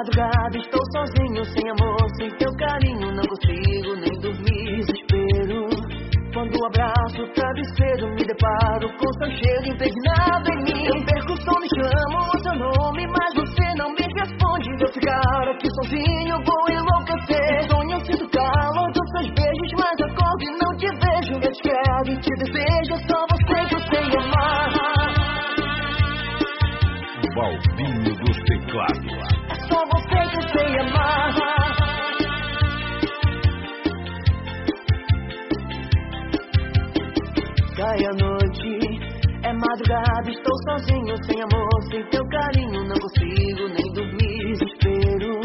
madrugada, estou sozinho, sem amor, sem teu carinho, não consigo nem dormir. Desespero, quando abraço o travesseiro, me deparo com seu cheiro impregnado em mim. Eu perco o sono e chamo o seu nome, mas você não me responde. Eu ficar aqui sozinho, vou enlouquecer. Sonho, sinto calor dos seus beijos, mas acordo e não te vejo. Eu te quero e te desejo, madrugada, estou sozinho, sem amor, sem teu carinho, não consigo nem dormir. Desespero,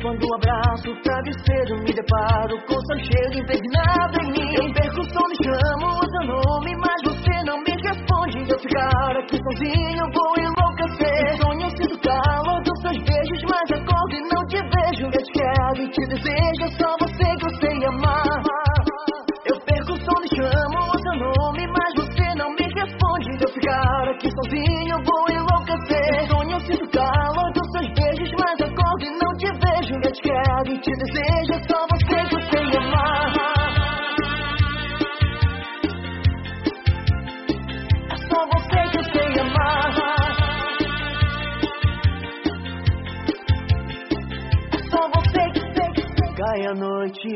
quando abraço o travesseiro, me deparo com seu cheiro impregnado em mim. Eu perco o sono e chamo o seu nome, mas você não me responde. Eu ficar aqui sozinho, vou enlouquecer. Sonho, sinto calor dos seus beijos, mas acordo e não te vejo. Eu te quero e te desejo, desejo, só você que eu sei amar. É só você que eu sei amar. É só você que sei que sei. Cai a noite,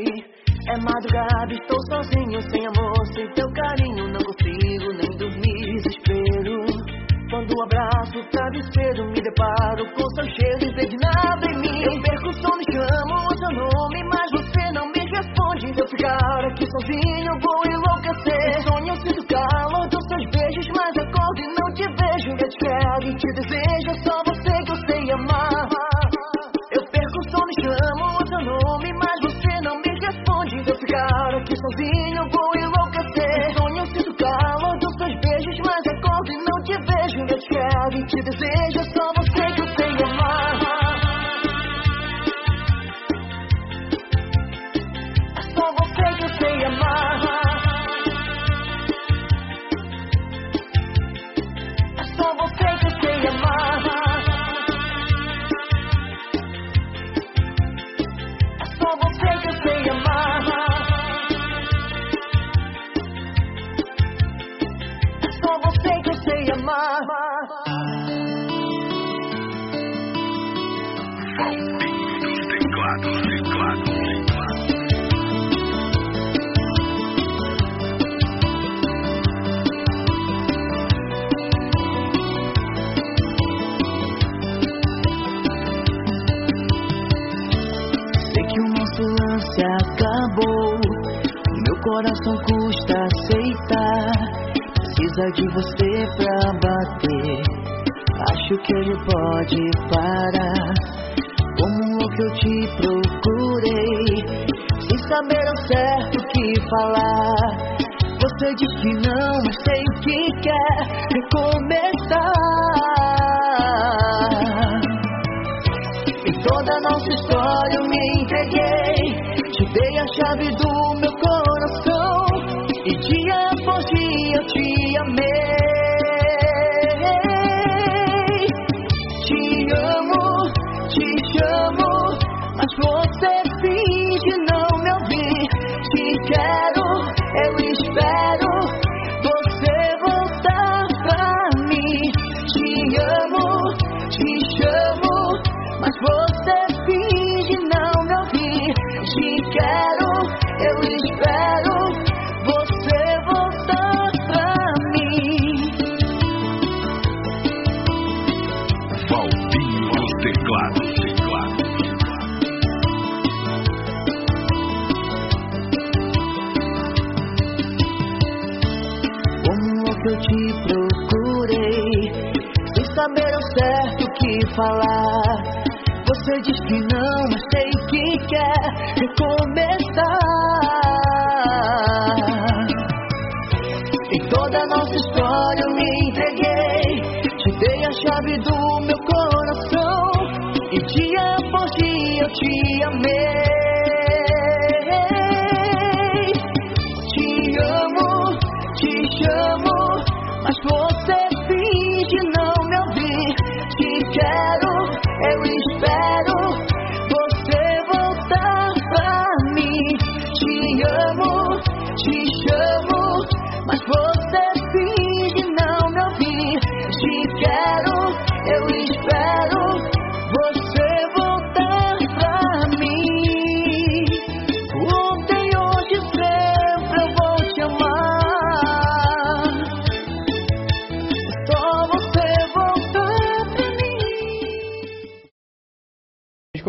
é madrugada, estou sozinho, sem amor, sem teu carinho, não consigo nem dormir. Desespero, quando abraço o travesseiro, me deparo com seu cheiro impregnado em mim. Eu perco o sono e chamo ficar aqui sozinho, vou enlouquecer. Sonho, sinto calor dos seus beijos, mas acordo e não te vejo. Eu te quero e te desejo, só você que eu sei amar. Eu perco o sono e chamo o seu nome, mas você não me responde. Eu ficar aqui sozinho, vou enlouquecer. Sonho, sinto calor dos seus beijos, mas acordo e não te vejo. Eu te quero e te desejo, acabou. Meu coração custa aceitar. Precisa de você pra bater. Acho que ele pode parar. Como louco eu te procurei. Sem saber ao certo o que falar. Você diz que não, mas sei que quer recomeçar. Em toda nossa história eu me entreguei. Chave do meu coração. E dia após dia eu te amei. Te amo, te chamo. Mas você falar. Você diz que não, mas sei que quer recomeçar. Em toda nossa história eu me entreguei, te dei a chave do meu coração. E dia após dia eu te amei.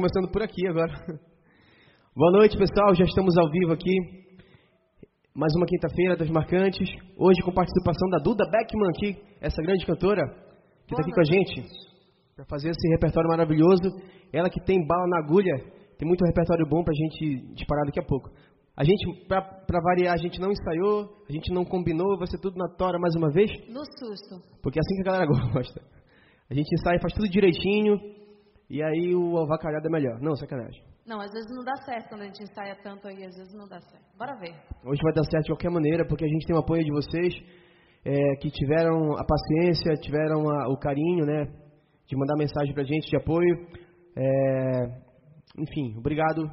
Começando por aqui agora. Boa noite, pessoal. Já estamos ao vivo aqui. Mais uma quinta-feira das marcantes. Hoje com participação da Duda Beckman aqui, essa grande cantora que está aqui com a gente para fazer esse repertório maravilhoso. Ela que tem bala na agulha, tem muito repertório bom para a gente disparar daqui a pouco. A gente, para variar, a gente não ensaiou, a gente não combinou, vai ser tudo na tora mais uma vez. No susto. Porque é assim que a galera gosta. A gente ensaia, faz tudo direitinho, e aí o avacalhado é melhor. Não, sacanagem. Não, às vezes não dá certo quando a gente ensaia tanto aí, às vezes não dá certo. Bora ver. Hoje vai dar certo de qualquer maneira, porque a gente tem o apoio de vocês, é, que tiveram a paciência, tiveram a, o carinho, né, de mandar mensagem pra gente de apoio. É, enfim, obrigado.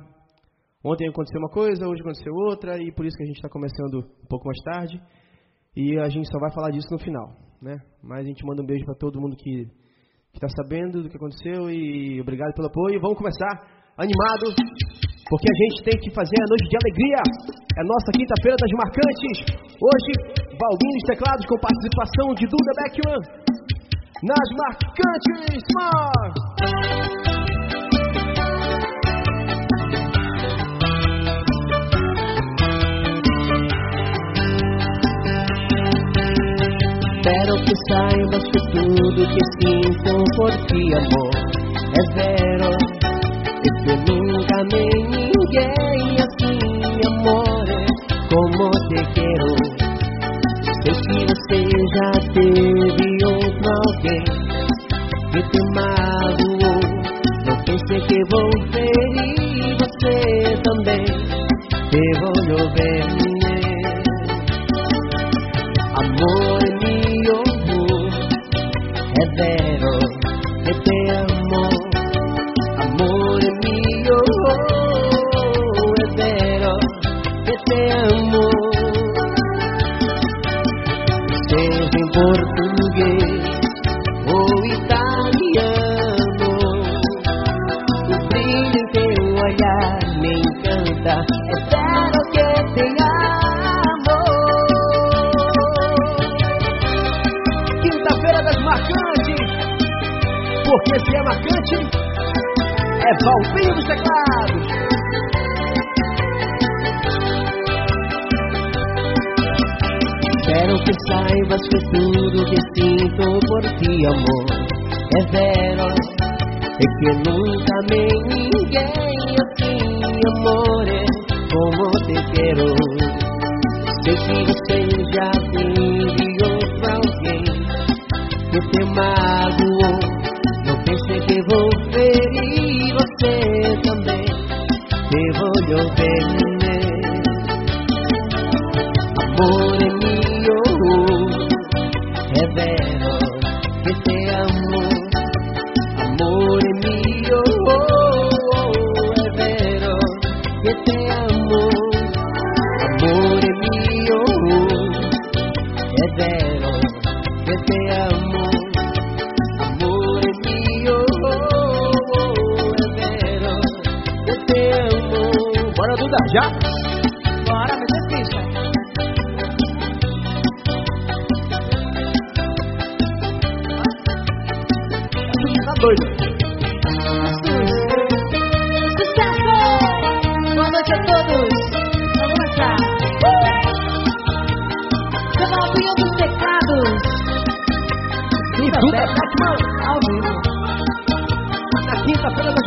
Ontem aconteceu uma coisa, hoje aconteceu outra, e por isso que a gente está começando um pouco mais tarde. E a gente só vai falar disso no final, né? Mas a gente manda um beijo para todo mundo que está sabendo do que aconteceu e obrigado pelo apoio. Vamos começar animado, porque a gente tem que fazer a noite de alegria. É nossa quinta-feira das marcantes. Hoje, Balbinho dos Teclados com participação de Duda Beckman. Nas marcantes, mano! Saibas que tudo que sinto por ti, amor, é zero. E que nunca amei ninguém assim, amor, como te quero. Sei que você já teve outro alguém que te magoou. Não pense que vou ferir você também. Te vou ver, Valvinho dos Teclados. Quero que saibas que tudo que sinto por ti, amor,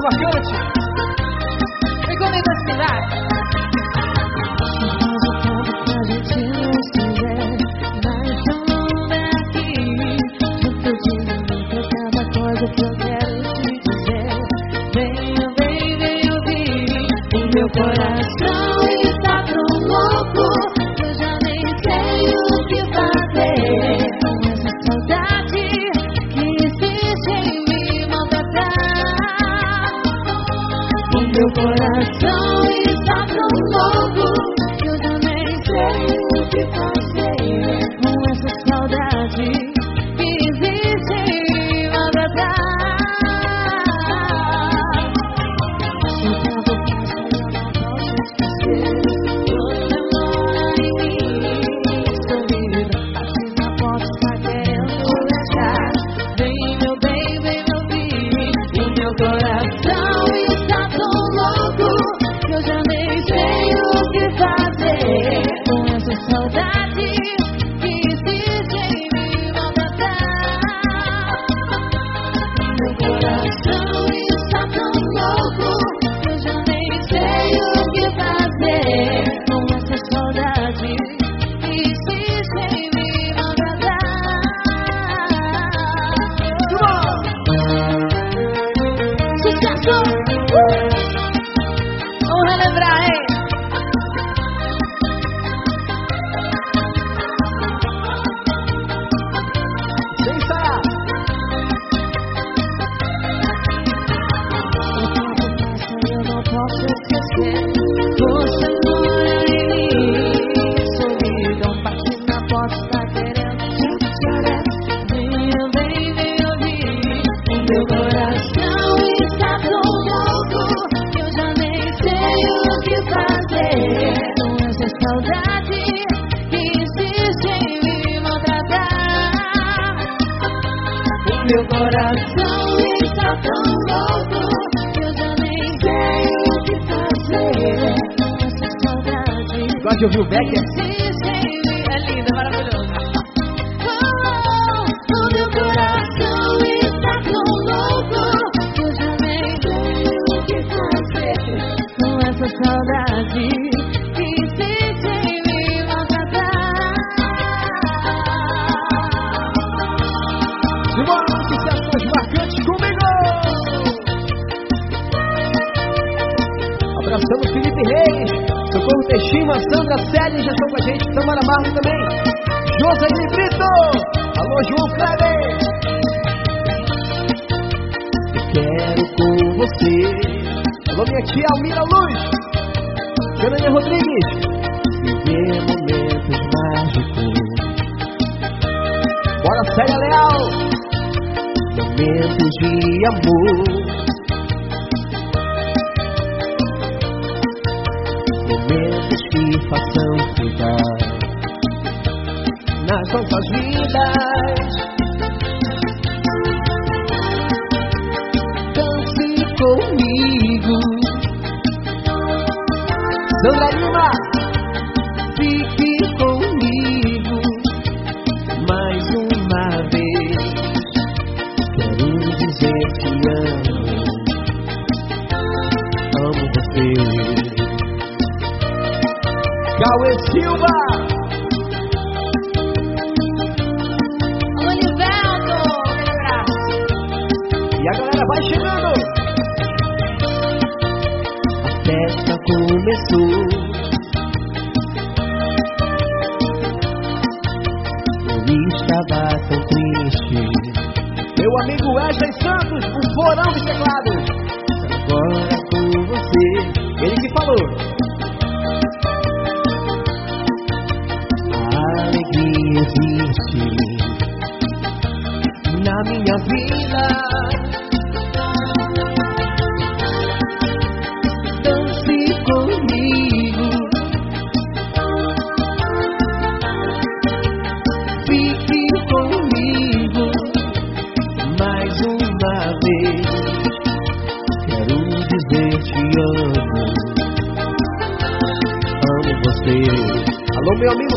quinta-feira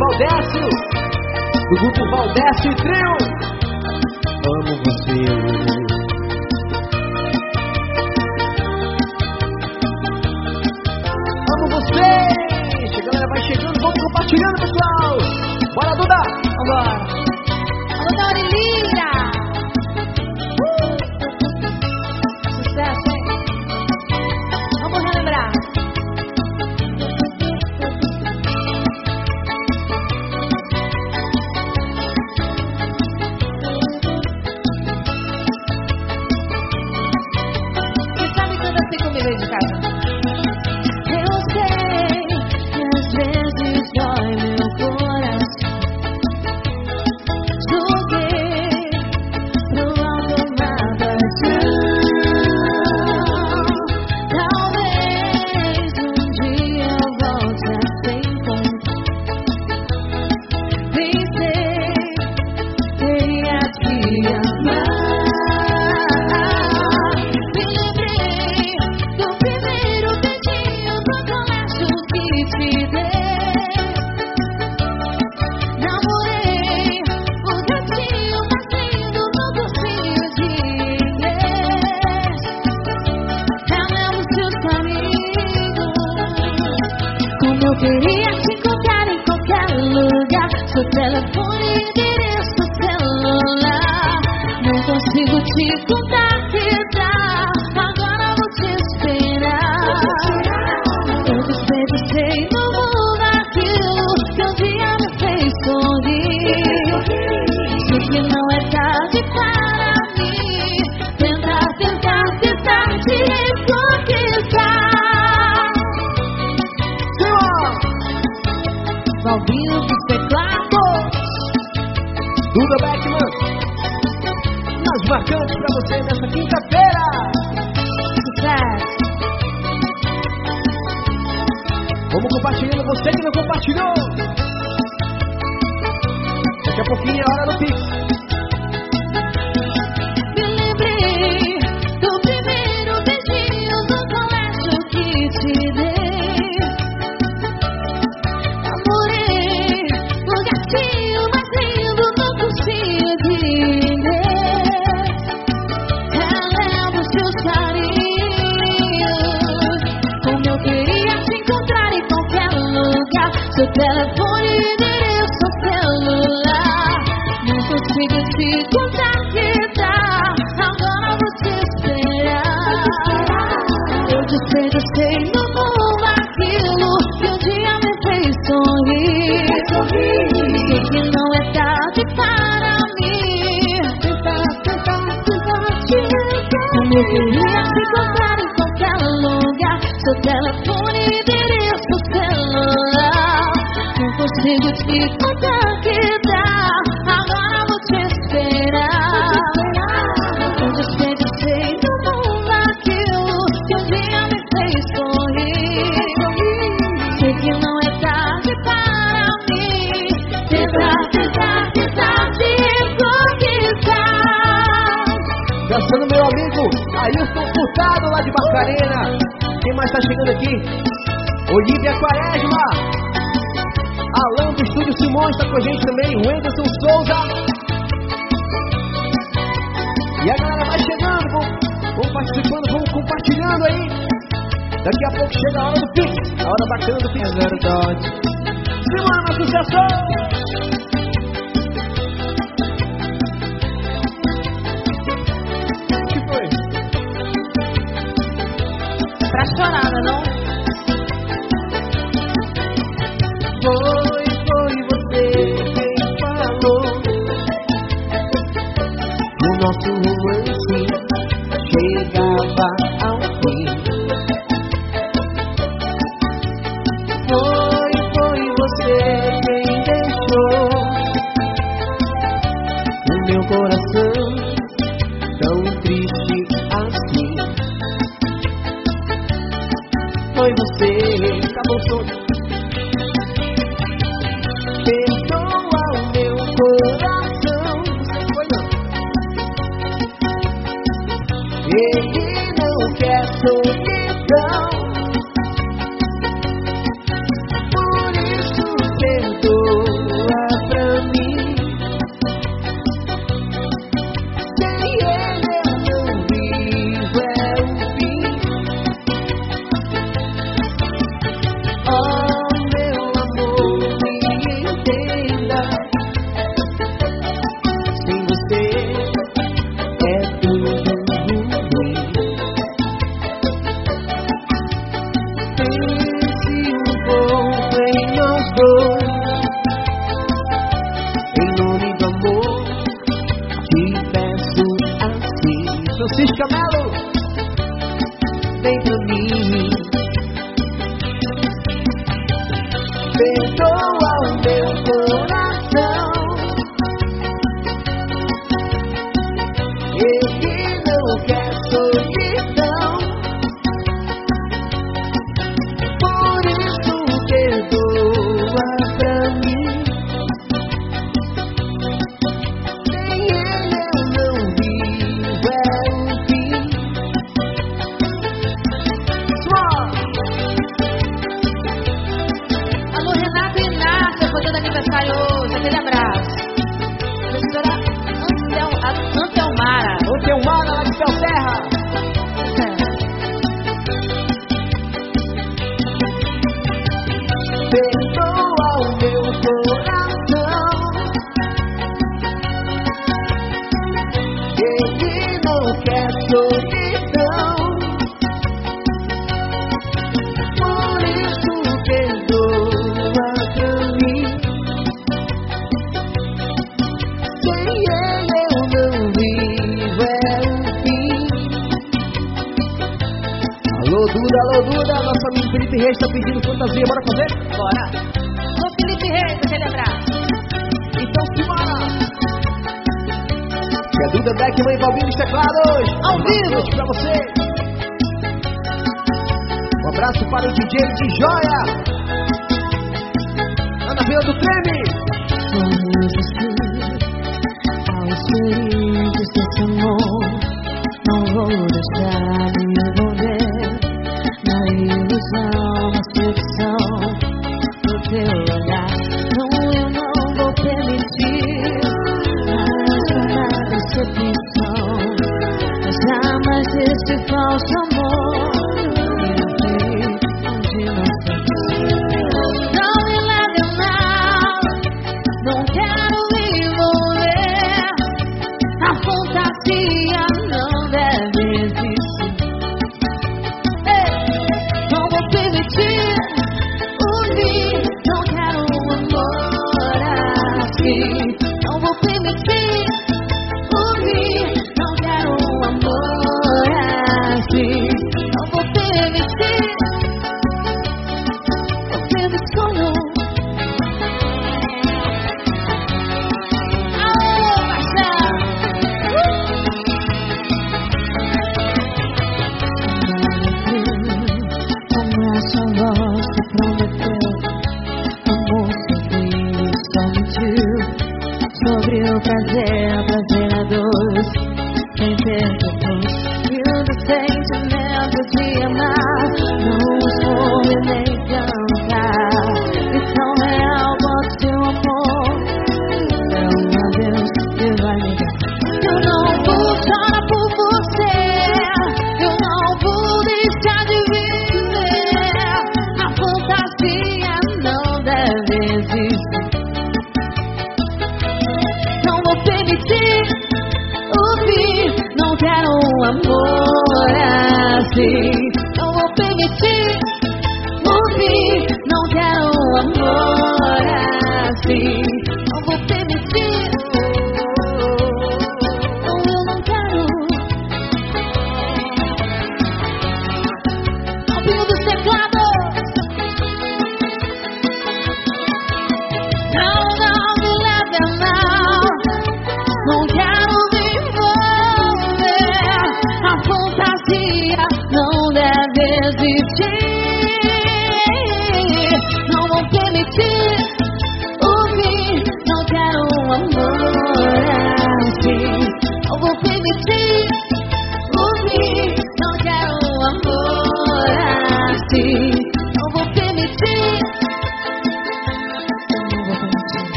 Valdécio, do grupo Valdécio e Trio.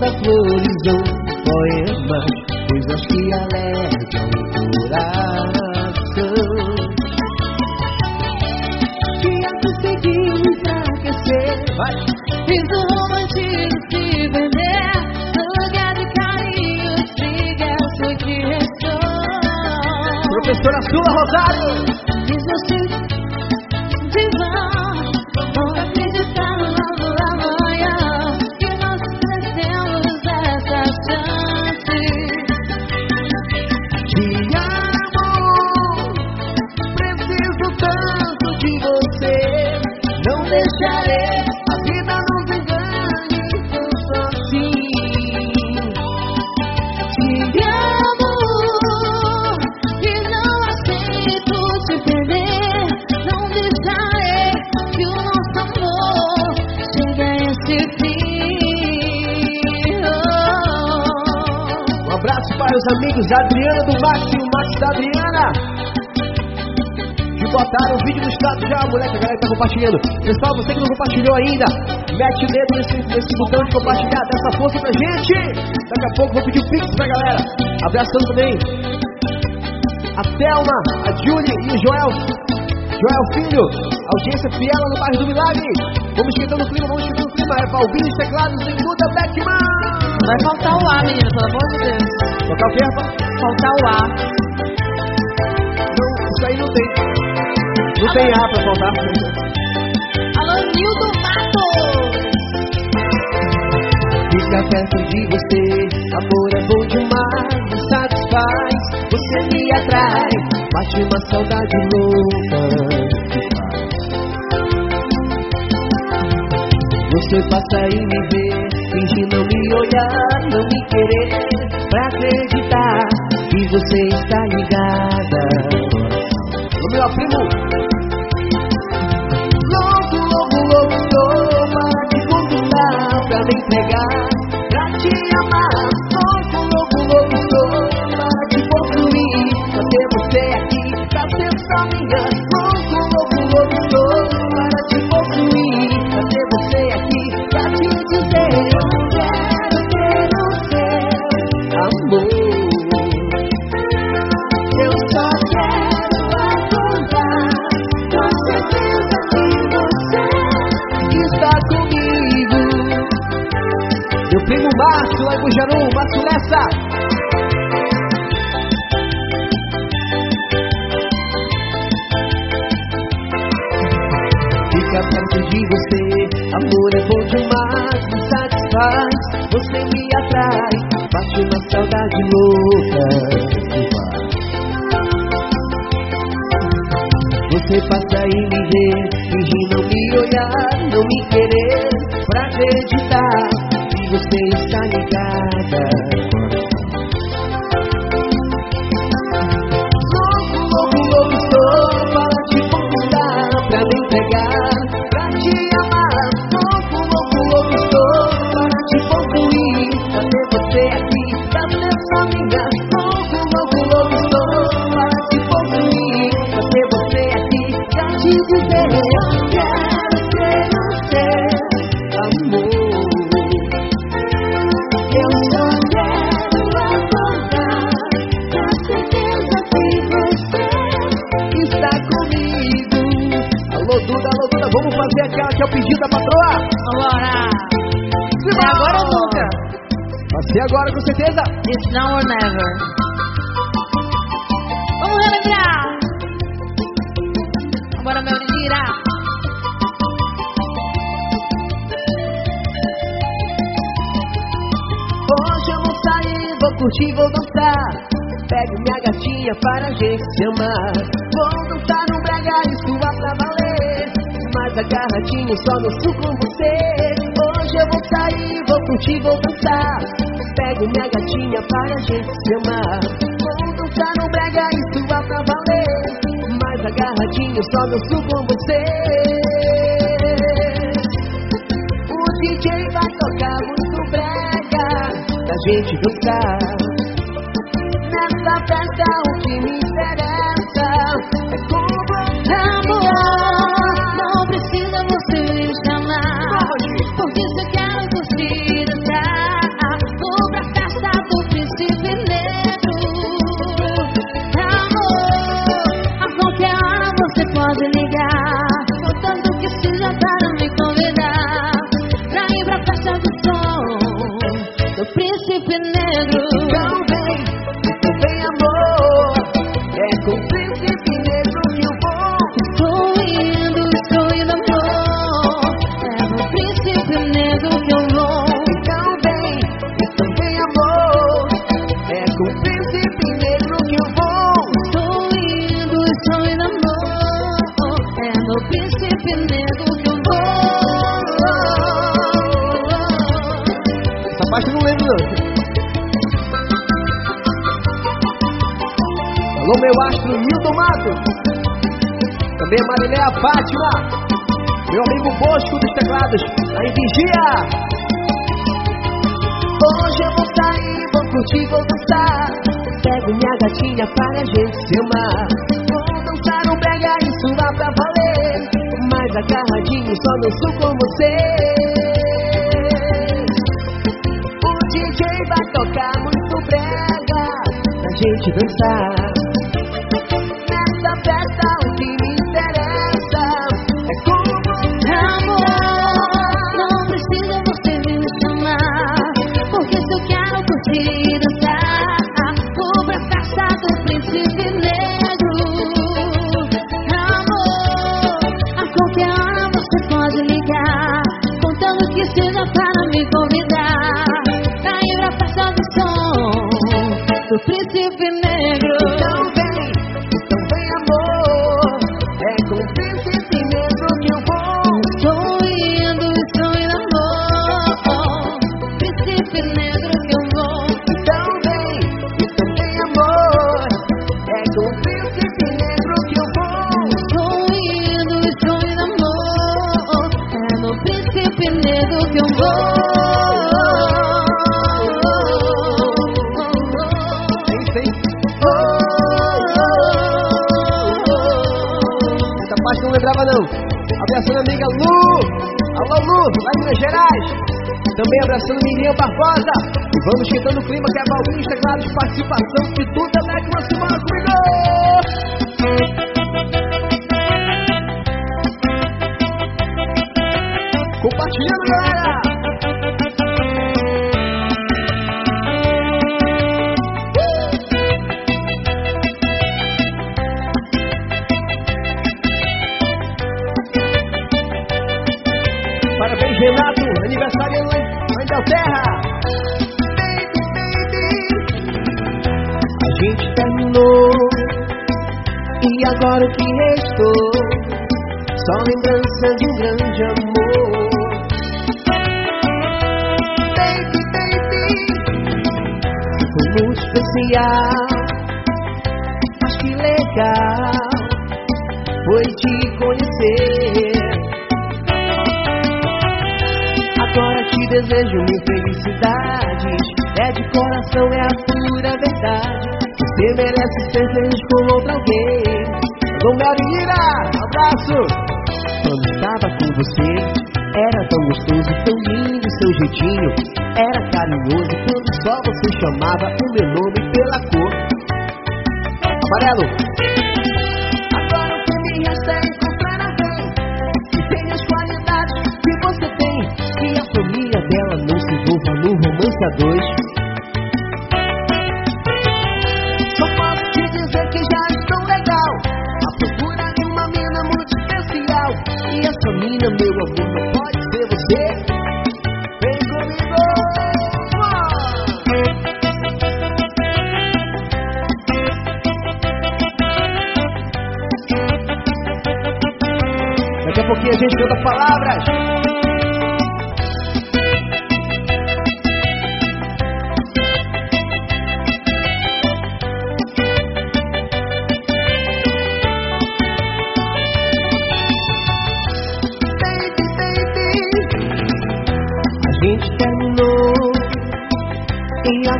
da flores poema poemas, coisas que alegram o coração. Que a conseguir enfraquecer, vai. Fiz é o romantismo se vender. No lugar de carinho, siga o que direção Professora Sula Rosário. compartilhando. Pessoal, você que não compartilhou ainda, mete o dedo nesse, nesse botão de compartilhar, dá essa força pra gente. Daqui a pouco vou pedir o um pix pra galera. Abraçando também a Thelma, a Julie e o Joel. Joel Filho, audiência fiel no bairro do Milagre. Vamos esquentando o clima, vamos esquentando o clima. É Valvinho teclado, é teclados e Beckman. Vai faltar o A, menina, pelo amor de Deus. Faltar o quê. Faltar o A. Não, isso aí não tem. Não tem A pra faltar. Ficar perto de você, amor é bom demais, me satisfaz. Você me atrai, bate uma saudade louca. Você passa e me vê, finge não me olhar, não me querer, pra acreditar que você está ligada. O meu primo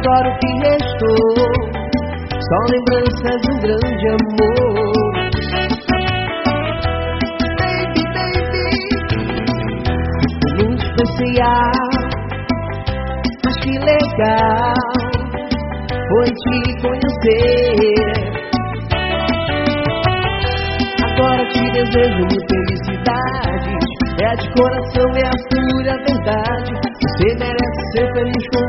agora o que restou Só lembranças de um grande amor. Baby, baby, muito especial, mas que legal foi te conhecer. Agora te desejo muita felicidade. É de coração, é a pura verdade. Você merece ser feliz com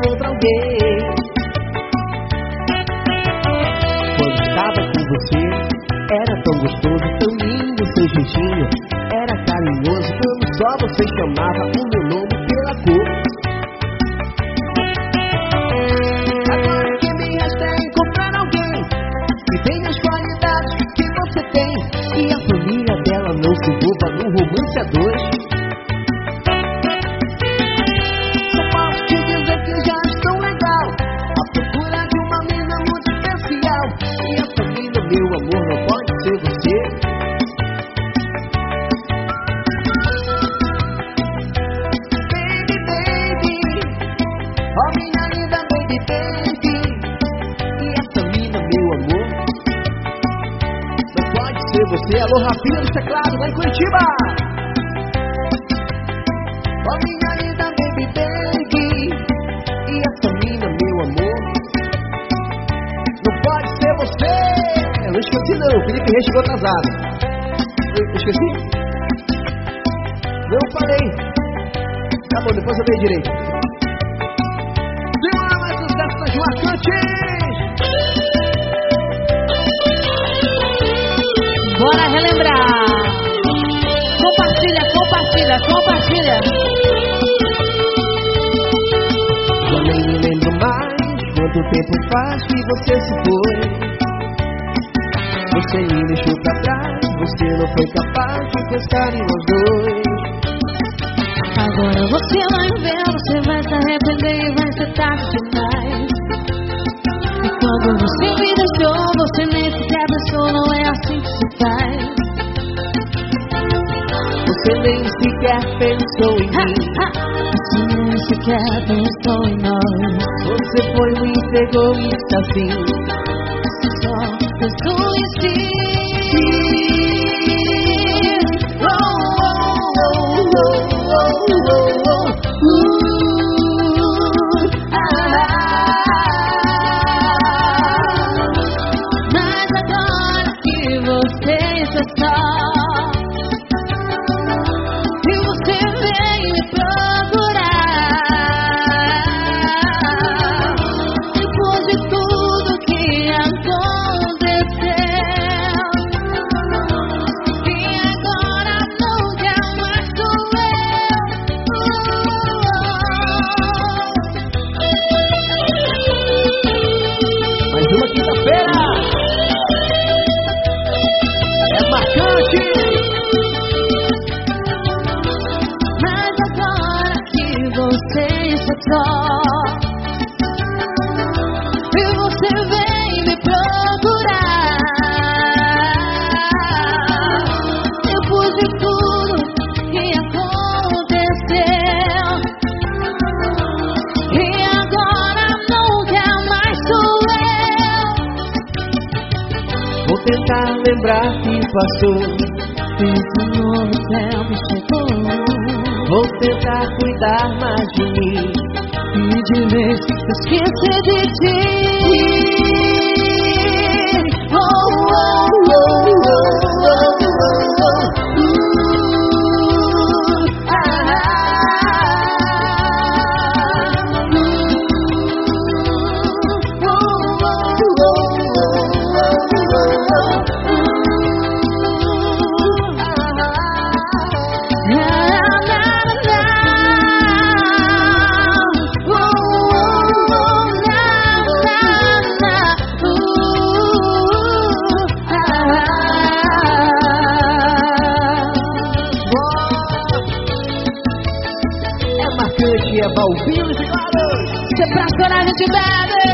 Se pra chorar, a gente bebe.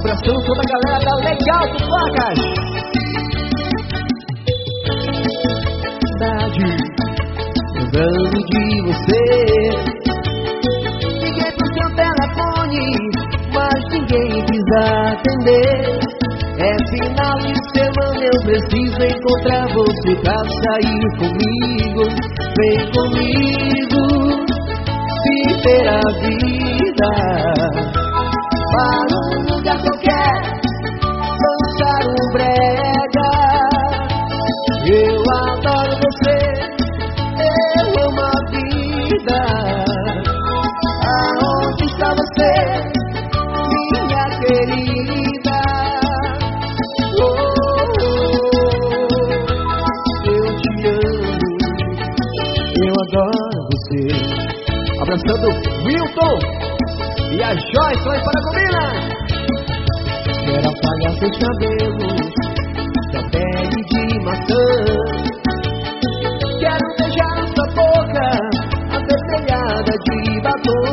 Abraçando toda a galera da Legal do Placas. Cidade, lembrando de você. Liguei pro seu telefone, mas ninguém quis atender. É final de semana, eu preciso encontrar você pra sair comigo. Vem comigo, viver a vida para um lugar qualquer, dançar um brega. Joyce lá em Paragomina Quero apagar seus cabelos Da pele de maçã. Quero beijar sua boca Avermelhada de batom.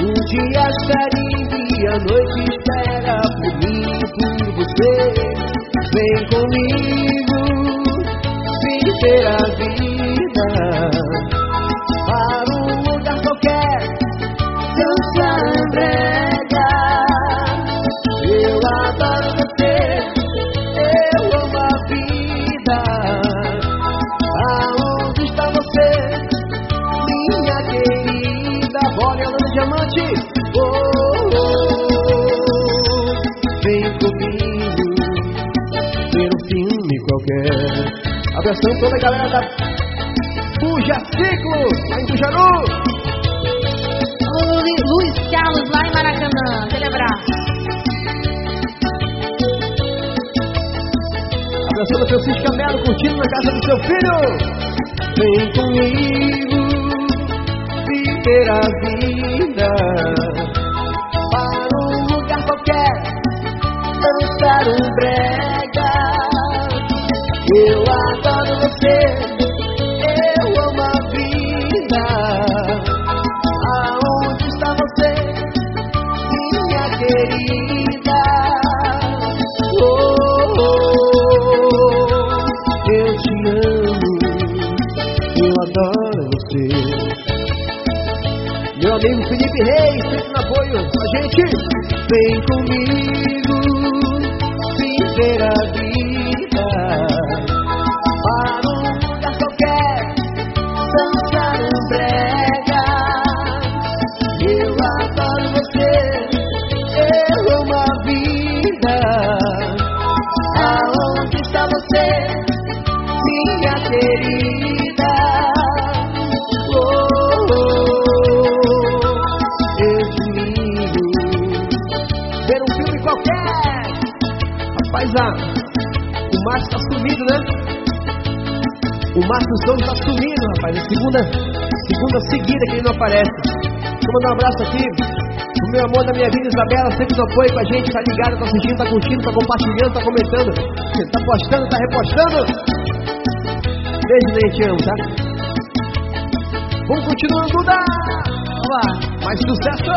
Um dia estaria e a noite espera galera da Puja Ciclo, lá em Tujaru. Luiz Carlos lá em Maracanã. Aquele abraço. Abraçando Francisca Melo, curtindo na casa do seu filho. Seguida que ele não aparece. Eu mandar um abraço aqui pro meu amor da minha vida, Isabela, sempre no apoio com a gente, tá ligado, tá assistindo, tá curtindo, tá compartilhando, tá comentando, tá postando, tá repostando. Beijo, Ney, te amo, tá? Vamos continuando, Duda! Vamos lá. Mais sucesso!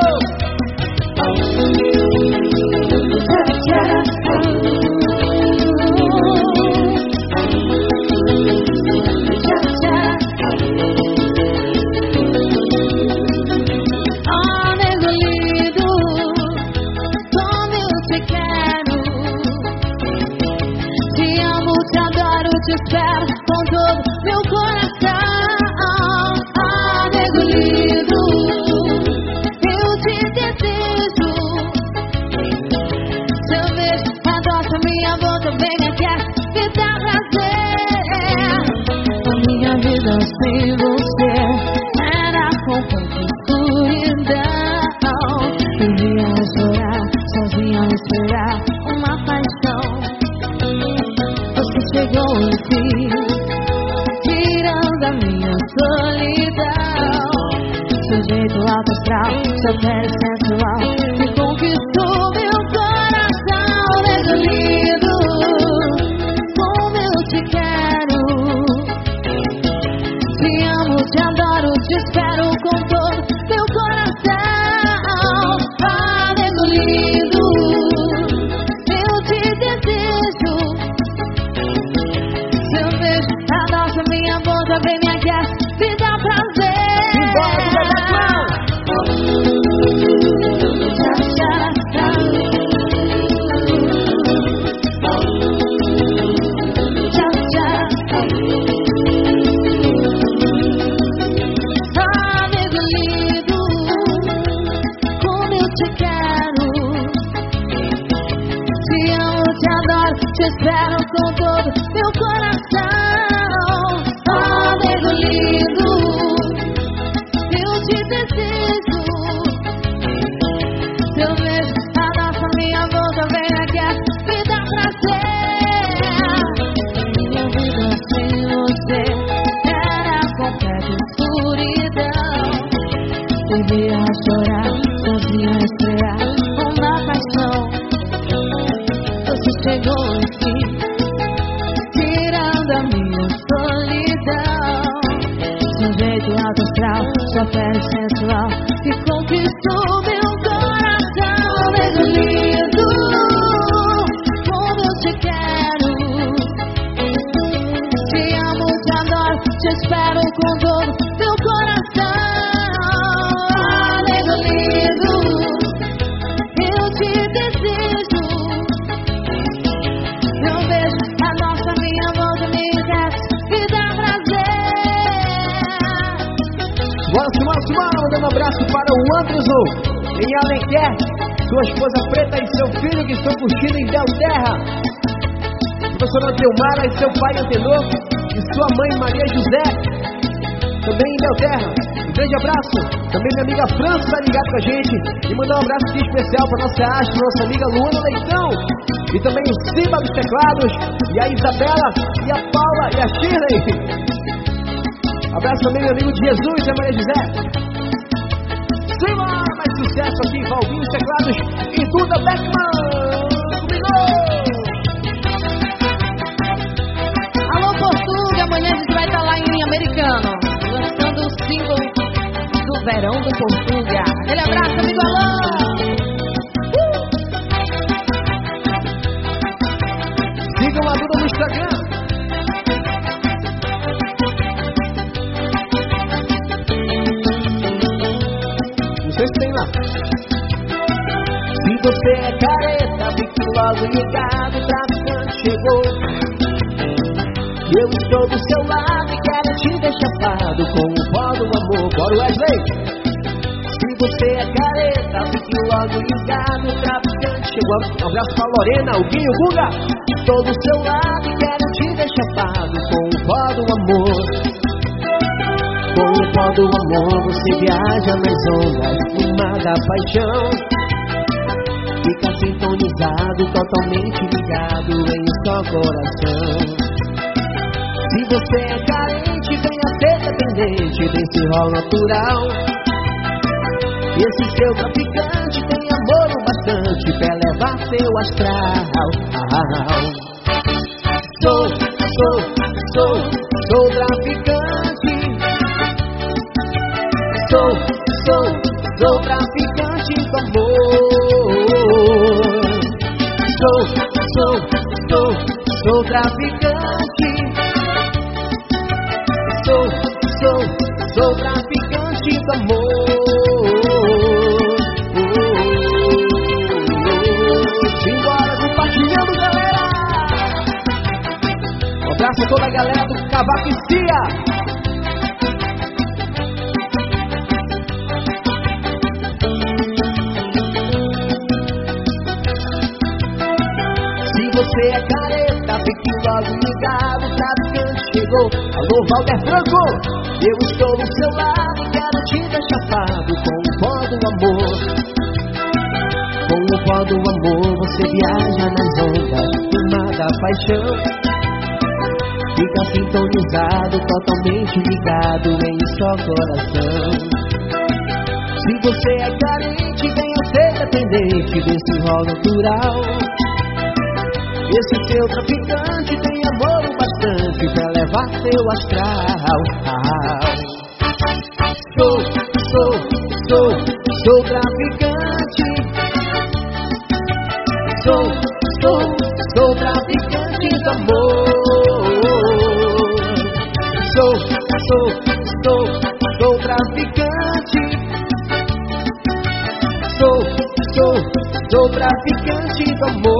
Jeito alto astral, seu pele sensual, Delmara e seu pai Antenor, e sua mãe Maria José, também em Belterra. Um grande abraço. Também minha amiga França está ligada com a gente. E mandar um abraço aqui especial para nossa astro, nossa amiga Luana Leitão. E também o Simba dos Teclados, e a Isabela, e a Paula, e a Shirley. Abraço também meu amigo Jesus e a Maria José. Simbora, mais sucesso aqui, Valvinho Teclados e Duda Beckman. Verão do Portuga. Aquele abraço, amigo Alô! Sigam a Duda no Instagram. Não sei se tem lá. Se você é careta, fique logo ligado, o traficante chegou. Eu estou do seu Um abraço pra Lorena, o Guinho, Guga. Estou do seu lado e quero te deixar parado com o pó do amor. Com o pó do amor você viaja nas ondas mar da paixão. Fica sintonizado, totalmente ligado em só coração. Se você é carente, venha ser dependente desse rol natural. Esse seu traficante astral. Amor. Com o pó do amor você viaja nas ondas do mar da paixão. Fica sintonizado, totalmente ligado em só coração. Se você é carente, venha ser dependente desse rol natural. Esse seu traficante tem amor o bastante pra levar seu astral. Traficante do amor.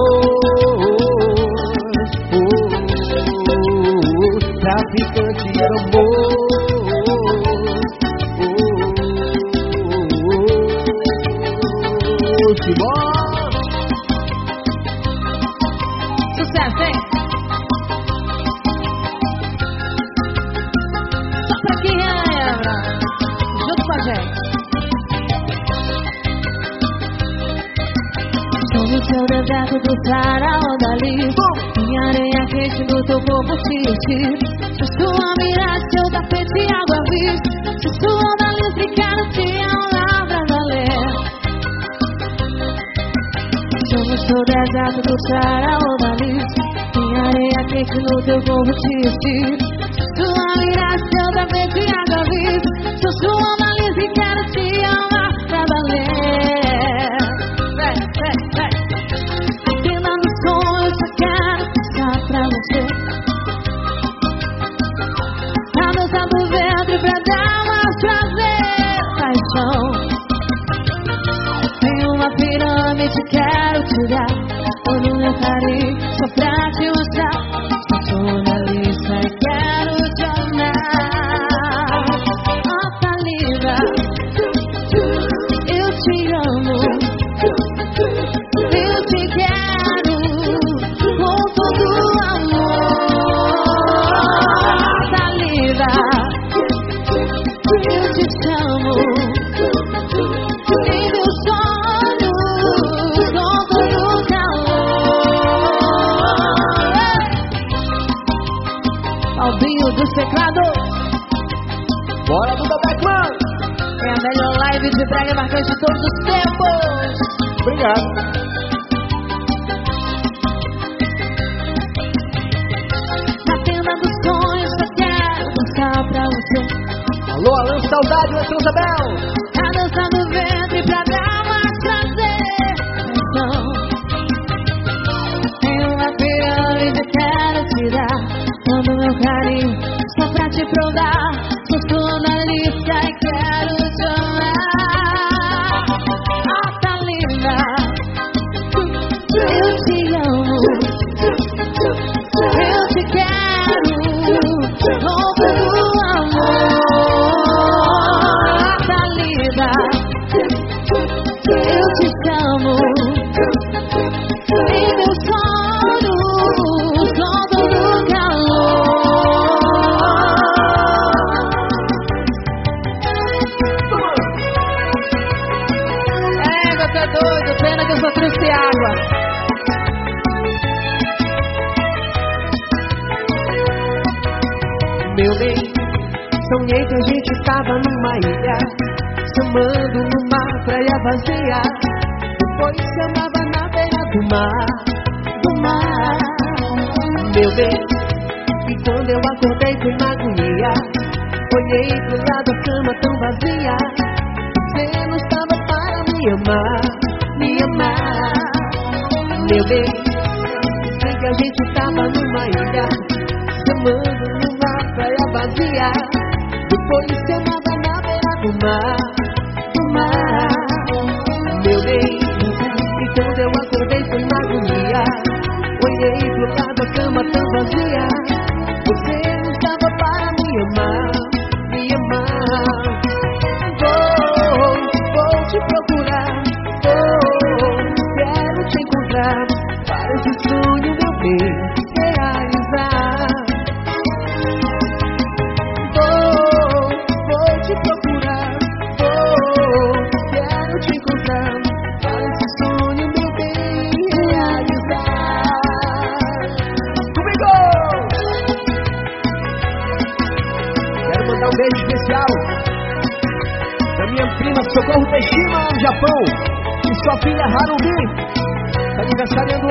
Para esse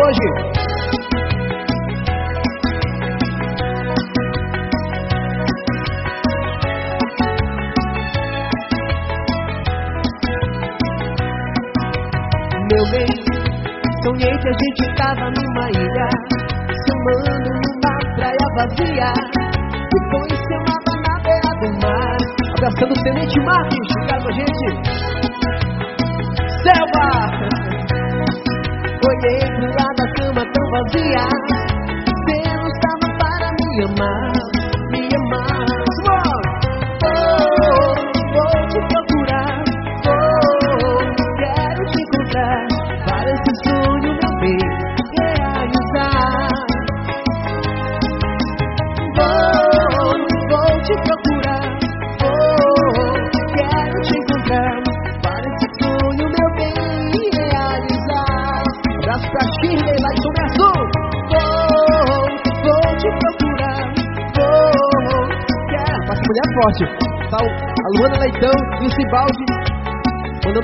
hoje. Meu bem, sonhei que a gente tava numa ilha, filmando numa praia vazia.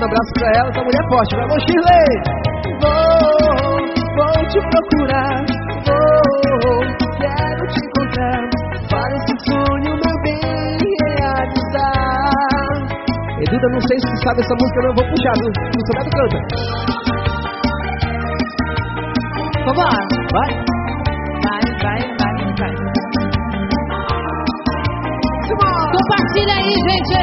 manda um abraço pra ela, essa mulher forte. Vai, Chile! Vou, vou te procurar, vou, quero te encontrar. Para esse sonho, meu bem, realizar. Eduda, não sei se você sabe essa música, não vou puxar, viu? Não sabe canta. Vamos lá, vai. Vai, vai, vai, vai. Compartilha aí, gente.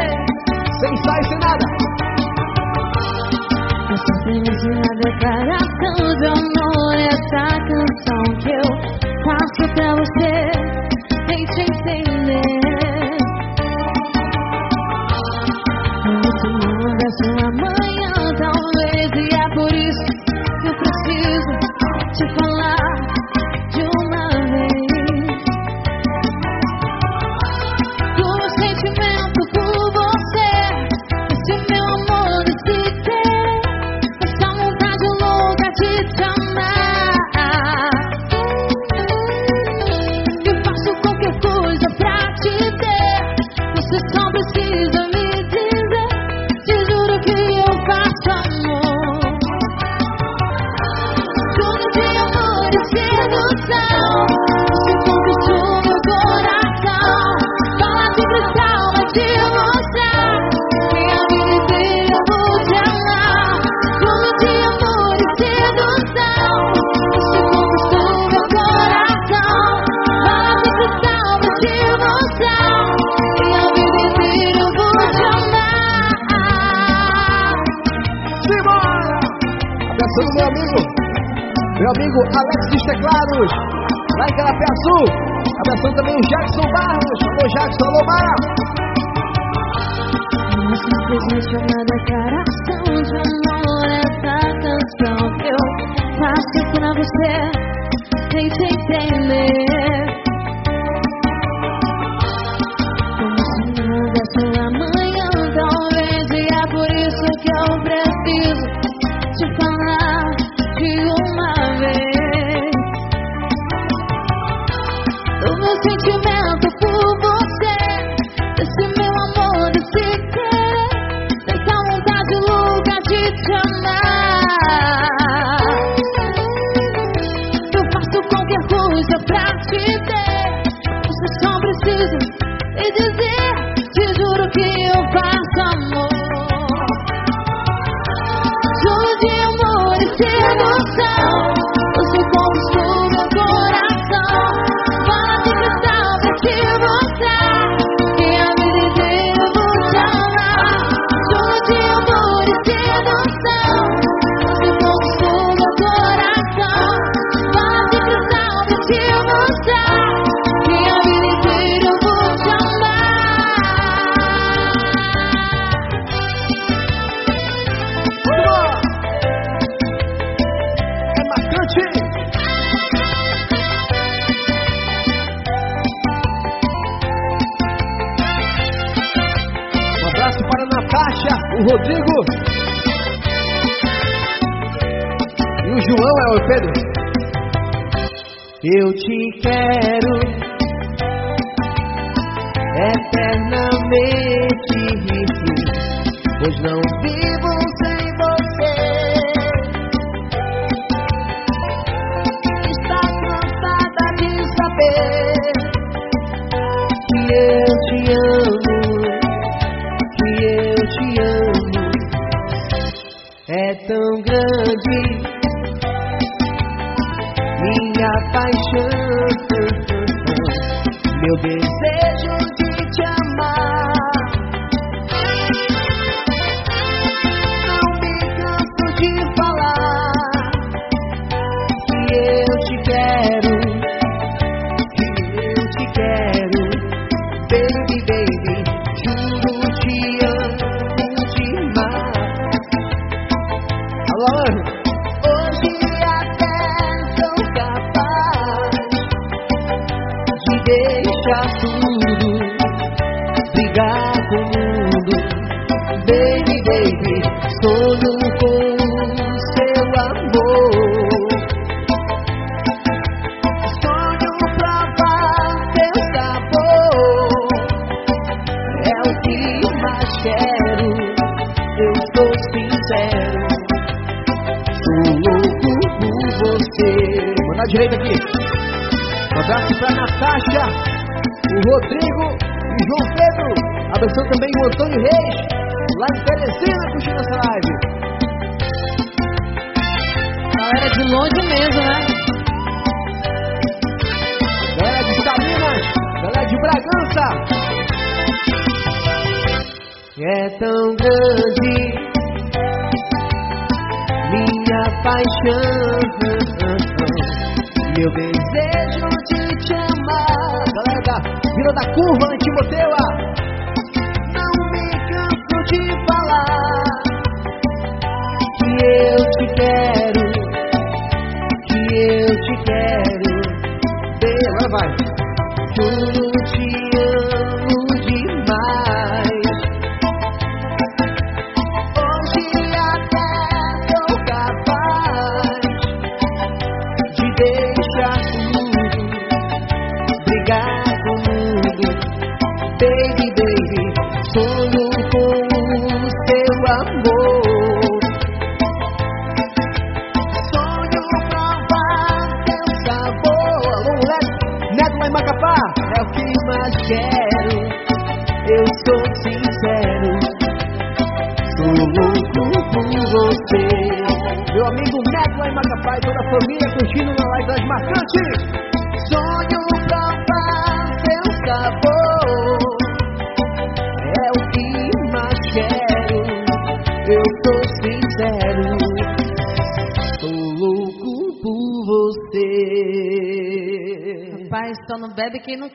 Eu te quero.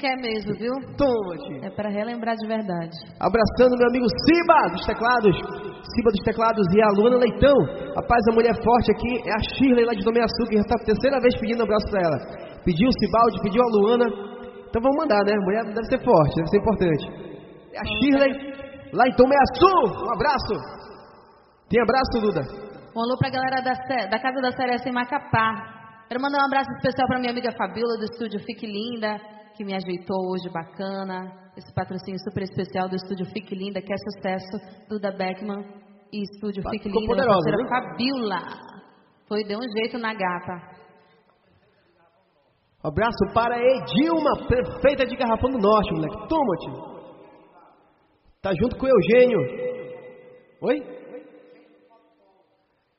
Quer mesmo, viu? Toma, tio. É pra relembrar de verdade. Abraçando meu amigo Siba dos teclados. Siba dos teclados e a Luana Leitão. Rapaz, a mulher forte aqui é a Shirley lá de Domé Açúcar. Já está a terceira vez pedindo um abraço pra ela. Pediu o Sibaldi, pediu a Luana. Então vamos mandar, né? A mulher deve ser forte, deve ser importante. É a Shirley lá em Tomé Açu. Um abraço. Tem abraço, Duda? Um alô pra galera da, da Casa da Seresta em Macapá. Quero mandar um abraço especial pra minha amiga Fabiola do estúdio Fique Linda, que me ajeitou hoje bacana. Esse patrocínio super especial do estúdio Fique Linda, que é sucesso, Duda Beckman e estúdio Fique Linda, poderosa, viu? Fabiola. Foi, deu um jeito na gata. Um abraço para Edilma, prefeita de Garrafão do Norte, moleque. Toma, tio. Tá junto com o Eugênio. Oi?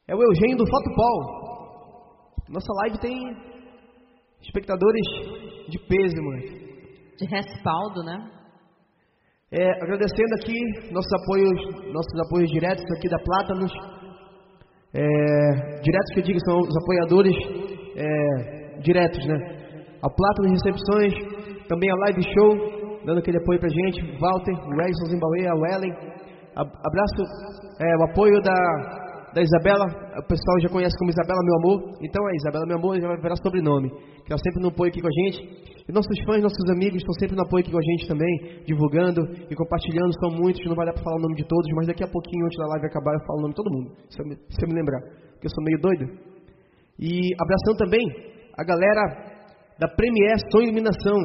É o Eugênio do Fotopol. Nossa live tem espectadores de peso, moleque. De respaldo, né? É, agradecendo aqui nossos apoios, nossos apoios diretos aqui da Plátanos. É, diretos que eu digo são os apoiadores é, diretos, né? A Plátanos Recepções, também a Live Show, dando aquele apoio pra gente, Walter, o Edson Zimbabwe, a Wellen. Abraço, é, o apoio da, da Isabela, o pessoal já conhece como Isabela Meu Amor, então é Isabela Meu Amor, já vai virar sobrenome, que ela sempre no apoio aqui com a gente. E nossos fãs, nossos amigos estão sempre no apoio aqui com a gente também, divulgando e compartilhando, são muitos, não vai dar pra falar o nome de todos, mas daqui a pouquinho, antes da live acabar, eu falo o nome de todo mundo, se eu me, se eu me lembrar, porque eu sou meio doido. E abração também a galera da Premier Som Iluminação,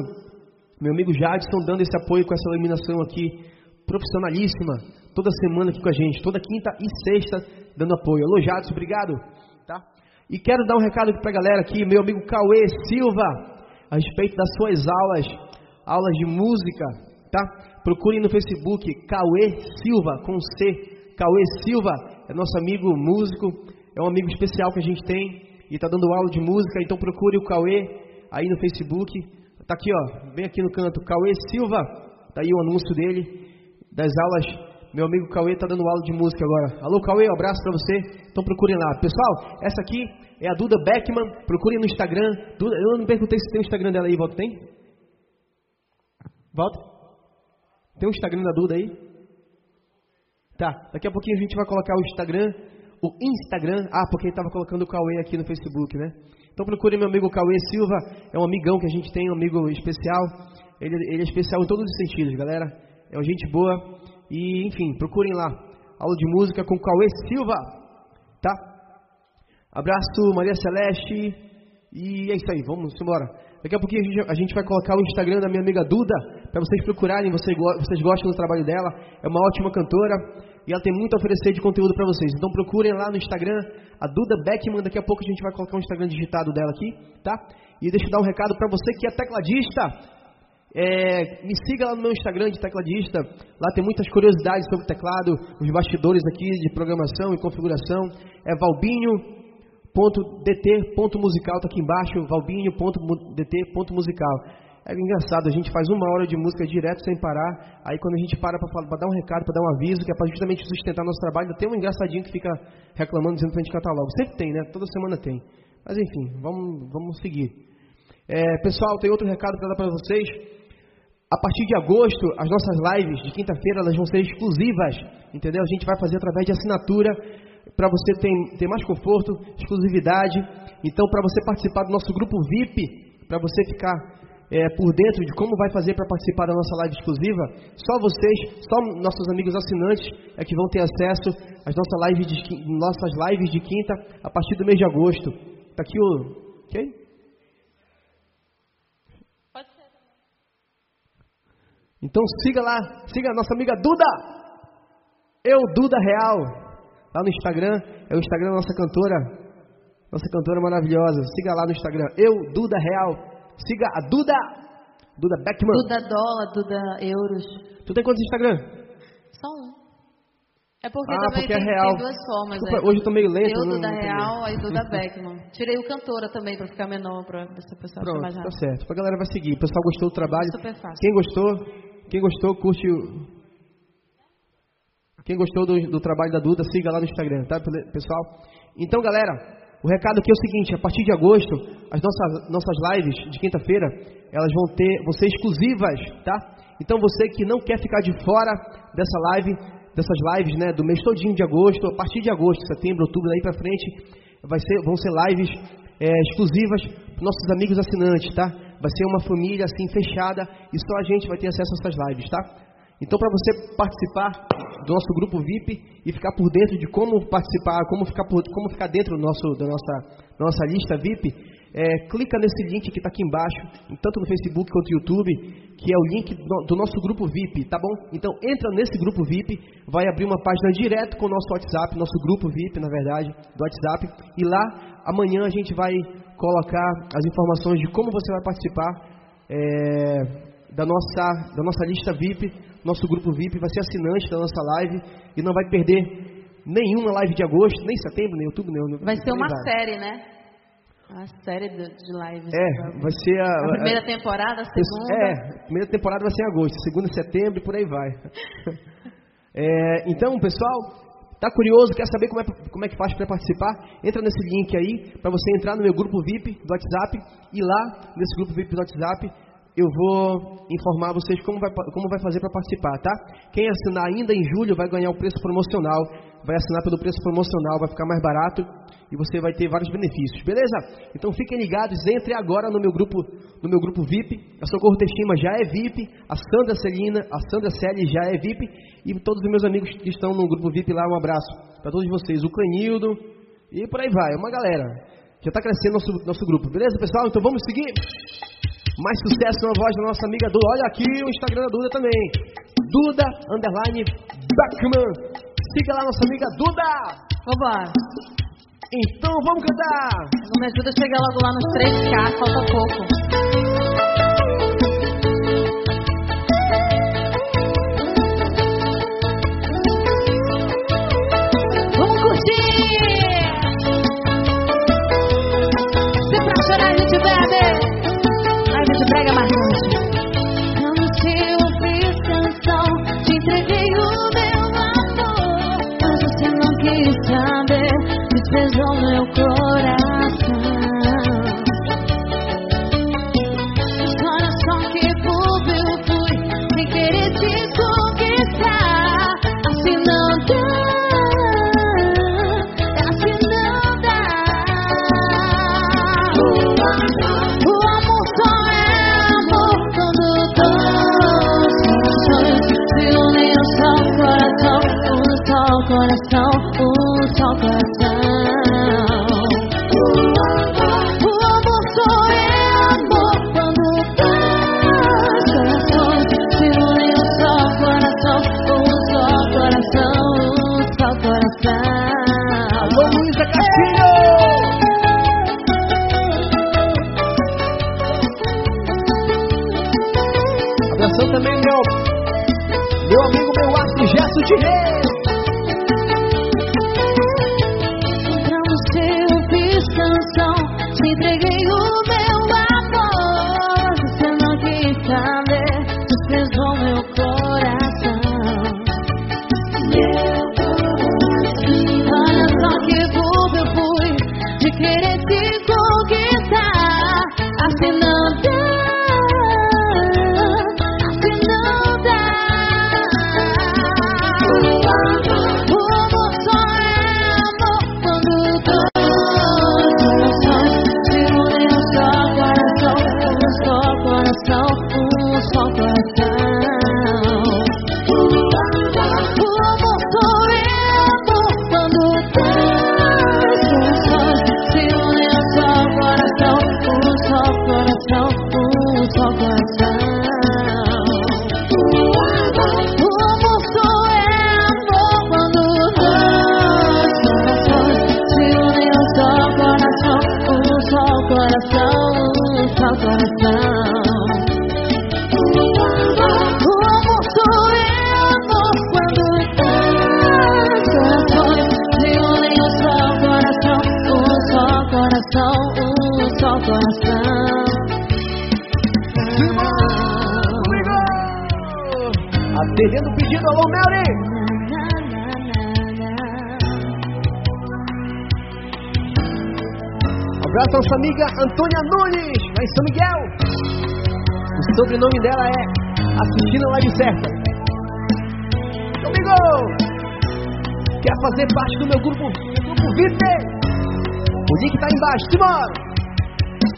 meu amigo Jadson dando esse apoio com essa iluminação aqui, profissionalíssima, toda semana aqui com a gente, toda quinta e sexta dando apoio. Alô Jadson, obrigado. Tá? E quero dar um recado pra galera aqui, meu amigo Cauê Silva, a respeito das suas aulas, aulas de música, tá? Procurem no Facebook Cauê Silva, com C. Cauê Silva é nosso amigo músico, é um amigo especial que a gente tem e está dando aula de música, então procure o Cauê aí no Facebook. Tá aqui, ó, bem aqui no canto, Cauê Silva. Tá aí o anúncio dele das aulas. Meu amigo Cauê tá dando aula de música agora. Alô, Cauê, um abraço para você. Então procurem lá. Pessoal, essa aqui é a Duda Beckman. Procurem no Instagram. Duda, eu não perguntei se tem o Instagram dela aí, Volta. Tem? Volta? Tem o Instagram da Duda aí? Tá, daqui a pouquinho a gente vai colocar o Instagram, o Instagram, ah, porque ele estava colocando o Cauê aqui no Facebook, né? Então procure meu amigo Cauê Silva, é um amigão que a gente tem, um amigo especial. Ele, ele é especial em todos os sentidos, galera. É uma gente boa. E, enfim, procurem lá. Aula de música com Cauê Silva, tá? Abraço, Maria Celeste. E é isso aí, vamos embora. Daqui a pouquinho a gente, a gente vai colocar o Instagram da minha amiga Duda, para vocês procurarem, vocês, vocês gostam do trabalho dela. É uma ótima cantora e ela tem muito a oferecer de conteúdo para vocês. Então procurem lá no Instagram, a Duda Beckman. Daqui a pouco a gente vai colocar um Instagram digitado dela aqui, tá? E deixa eu dar um recado para você que é tecladista. É, me siga lá no meu Instagram de tecladista. Lá tem muitas curiosidades sobre teclado, os bastidores aqui de programação e configuração. É valbinho.dt.musical, tá aqui embaixo, valbinho.dt.musical. É engraçado, a gente faz uma hora de música direto sem parar. Aí quando a gente para para dar um recado, para dar um aviso, que é para justamente sustentar nosso trabalho, tem um engraçadinho que fica reclamando, dizendo para a gente cantar. Sempre tem, né? Toda semana tem. Mas enfim, vamos, vamos seguir. É, pessoal, tem outro recado para dar para vocês. A partir de agosto, as nossas lives de quinta-feira elas vão ser exclusivas, entendeu? A gente vai fazer através de assinatura para você ter, ter mais conforto, exclusividade. Então, para você participar do nosso grupo VIP, para você ficar é, por dentro de como vai fazer para participar da nossa live exclusiva, só vocês, só nossos amigos assinantes é que vão ter acesso às nossas lives de, nossas lives de quinta a partir do mês de agosto. Está aqui o. Quem? Pode ser. Então siga lá, siga a nossa amiga Duda. Eu, Duda Real. Lá no Instagram, é o Instagram da nossa cantora. Nossa cantora maravilhosa. Siga lá no Instagram. Eu, Duda Real. Siga a Duda. Duda Beckman. Duda dólar, Duda euros. Tu tem quantos Instagram? Só um. É porque ah, também porque tem, é real. tem duas formas. Desculpa, né? hoje eu tô meio lento. Eu, Duda não Real, aí Duda Beckman. Tirei o cantora também para ficar menor, para essa pessoa Pronto, mais tá certo. A galera vai seguir. O pessoal gostou do trabalho. Super fácil. Quem gostou, quem gostou, curte o... Quem gostou do, do trabalho da Duda, siga lá no Instagram, tá, pessoal? Então, galera, o recado aqui é o seguinte: a partir de agosto, as nossas, nossas lives de quinta-feira, elas vão ter, vão ser exclusivas, tá? Então você que não quer ficar de fora dessa live, dessas lives, né, do mês todinho de agosto, a partir de agosto, setembro, outubro, daí para frente, vai ser, vão ser lives é, exclusivas para nossos amigos assinantes, tá? Vai ser uma família assim fechada e só a gente vai ter acesso a essas lives, tá? Então, para você participar do nosso grupo VIP e ficar por dentro de como participar, como ficar, por, como ficar dentro do nosso, da, nossa, da nossa lista VIP, é, clica nesse link que está aqui embaixo, tanto no Facebook quanto no YouTube, que é o link do, do, nosso grupo VIP, tá bom? Então entra nesse grupo VIP, vai abrir uma página direto com o nosso WhatsApp, nosso grupo VIP, na verdade, do WhatsApp, e lá amanhã a gente vai colocar as informações de como você vai participar é, da, nossa, da nossa lista VIP, nosso grupo VIP, vai ser assinante da nossa live e não vai perder nenhuma live de agosto, nem setembro, nem outubro, nem Vai ser uma vai. série, né? A série de, de lives. É, vai ser a, a primeira temporada, a segunda. É, a primeira temporada vai ser em agosto, segunda setembro e por aí vai. É, então, pessoal, tá curioso, quer saber como é, como é que faz para participar? Entra nesse link aí para você entrar no meu grupo VIP do WhatsApp e lá nesse grupo VIP do WhatsApp eu vou informar vocês como vai, como vai fazer para participar, tá? Quem assinar ainda em julho vai ganhar o preço promocional, vai assinar pelo preço promocional, vai ficar mais barato e você vai ter vários benefícios, beleza? Então fiquem ligados, entre agora no meu grupo, no meu grupo VIP. A Socorro Testima já é VIP, a Sandra Celina, a Sandra Celi já é VIP e todos os meus amigos que estão no grupo VIP lá, um abraço para todos vocês, o Clenildo e por aí vai, uma galera. Já está crescendo nosso nosso grupo, beleza, pessoal? Então vamos seguir. Mais sucesso na voz da nossa amiga Duda. Olha aqui o Instagram da Duda também. Duda Underline Beckman. Siga lá nossa amiga Duda. Vambora. Então vamos cantar. Não me ajuda a chegar logo lá nos 3K, falta pouco. Vamos curtir! Astro,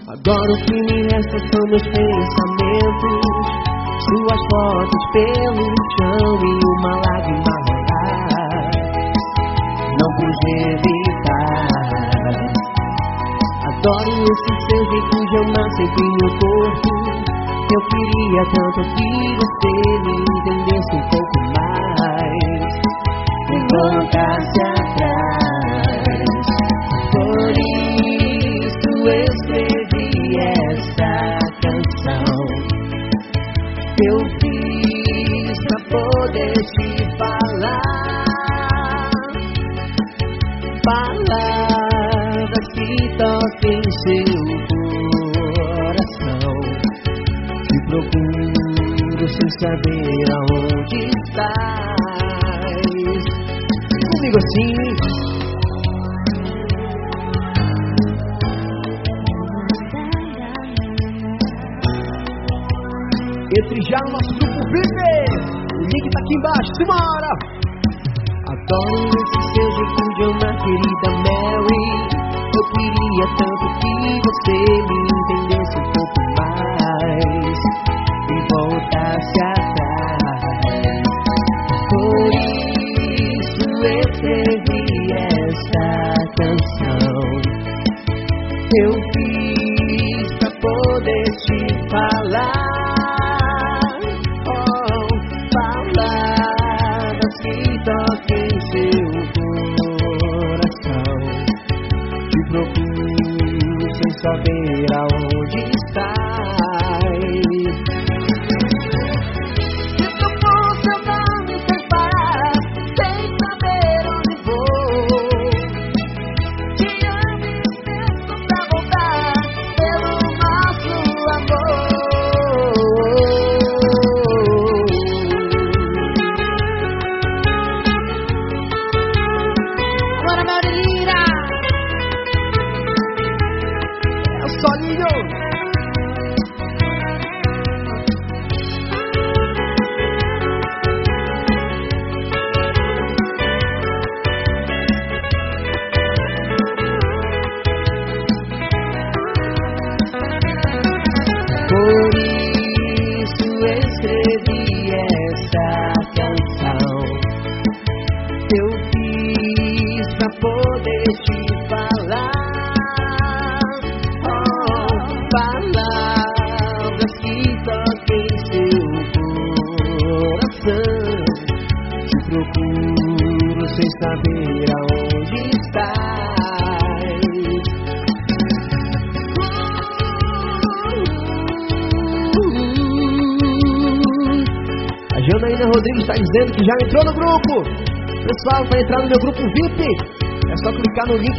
Agora o que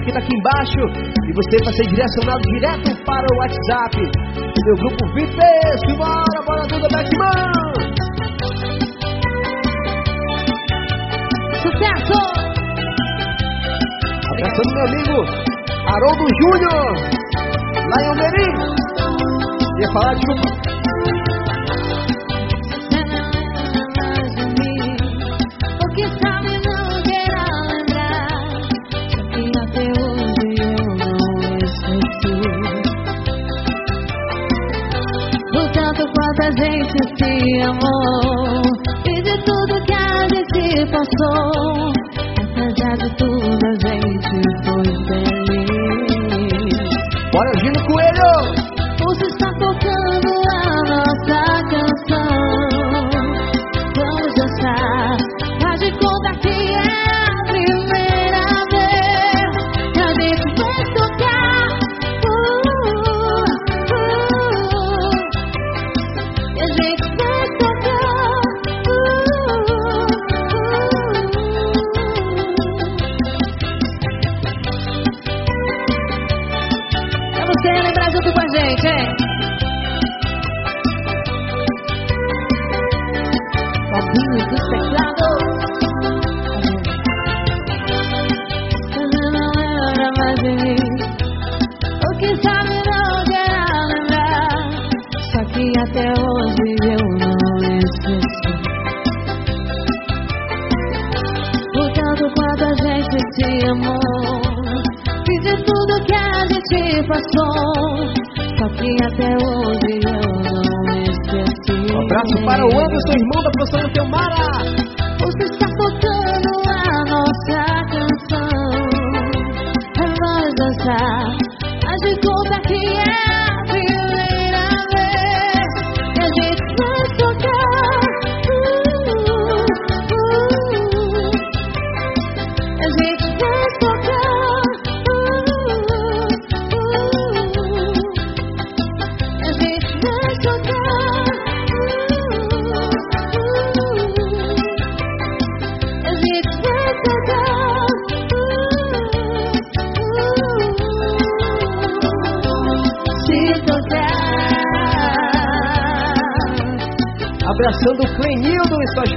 que está aqui embaixo e você vai ser direcionado direto para o WhatsApp do meu grupo VIP. Bora, bora, tudo Beckman! Sucesso! Abraçando meu amigo Haroldo Júnior, lá em Almerim. Ia falar de um.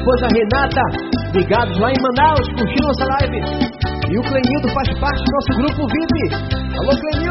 depois a Renata, ligados lá em Manaus, curtindo nossa live. E o Clenildo faz parte do nosso grupo VIP. Alô, Clenildo!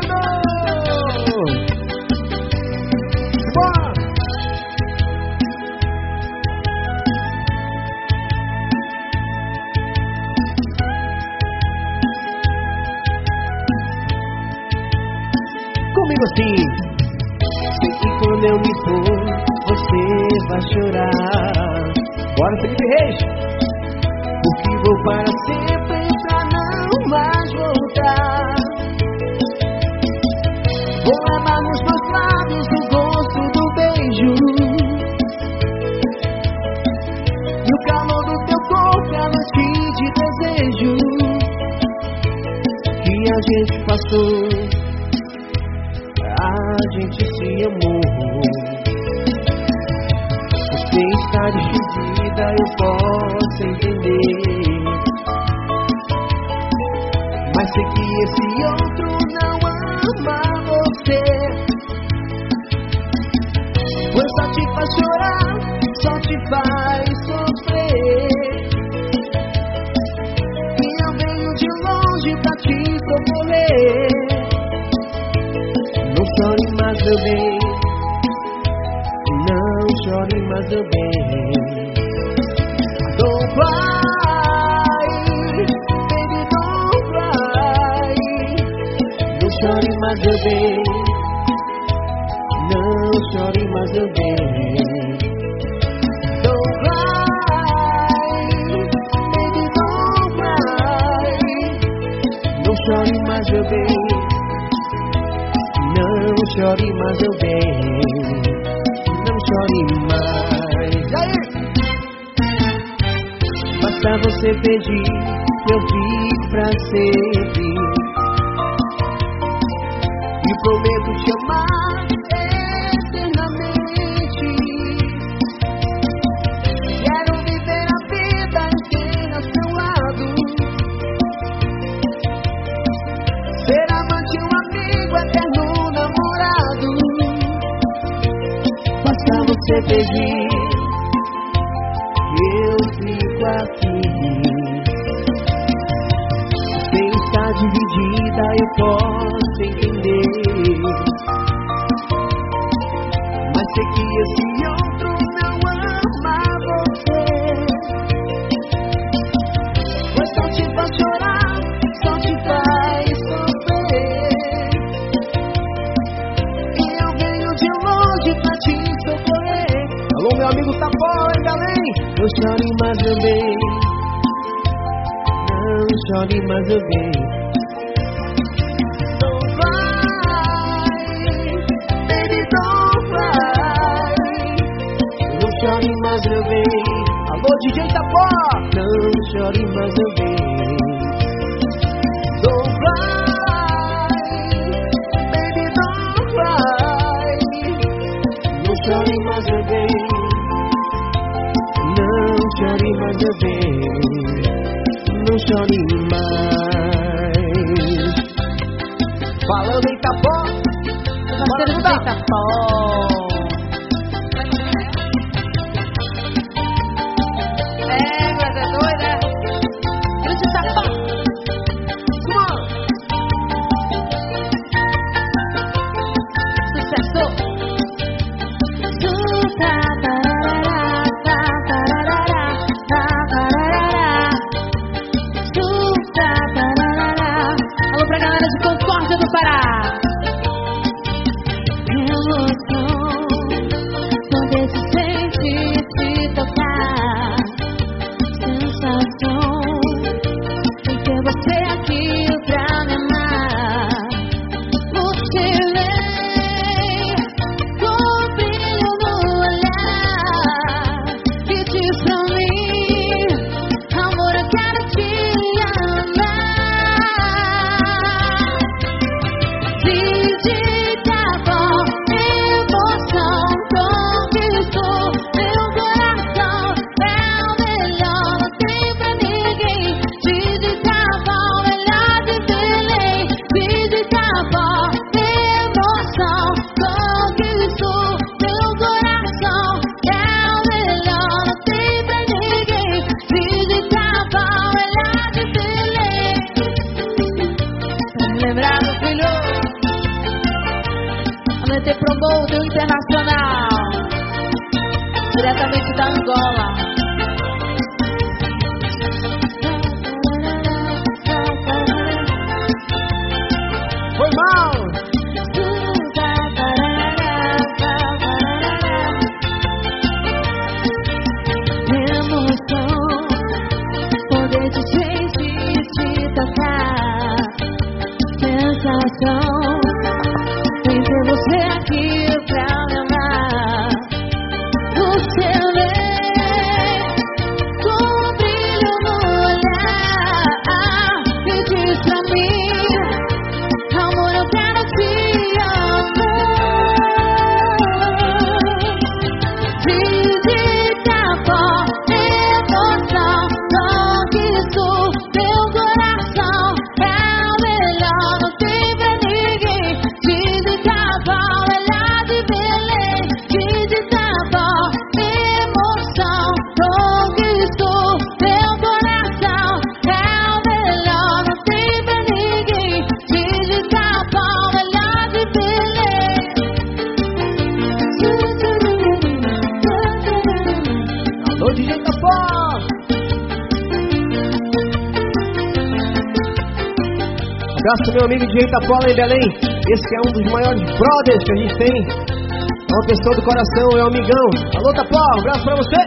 amigo de Itapola em Belém. Esse é um dos maiores brothers que a gente tem. É uma pessoa do coração, é um amigão. Alô, Itapola, um abraço pra você.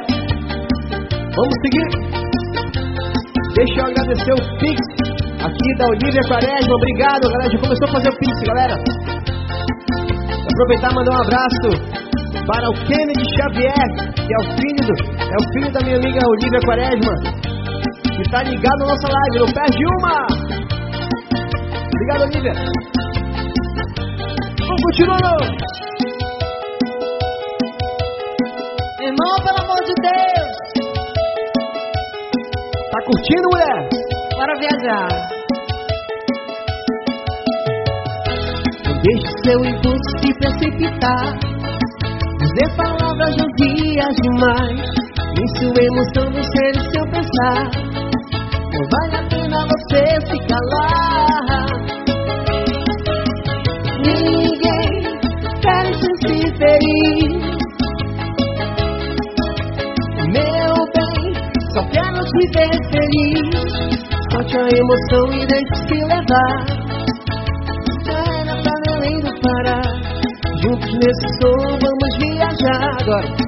Vamos seguir. Deixa eu agradecer o Pix aqui da Olivia Quaresma. Obrigado, galera. Já começou a fazer o Pix, galera. Vou aproveitar e mandar um abraço para o Kennedy Xavier, que é o filho, do, é o filho da minha amiga Olivia Quaresma. Que tá ligado na nossa live, não perde um! Vamos continuar, não? Irmão, pelo amor de Deus. Tá curtindo, mulher? Bora viajar. Deixe seu impulso se precipitar. Dizer palavras vazias demais. Em sua emoção, você e seu pensar. emoção e deixe-se levar. Carrega pra Belém do Pará. Juntos nesse som vamos viajar agora.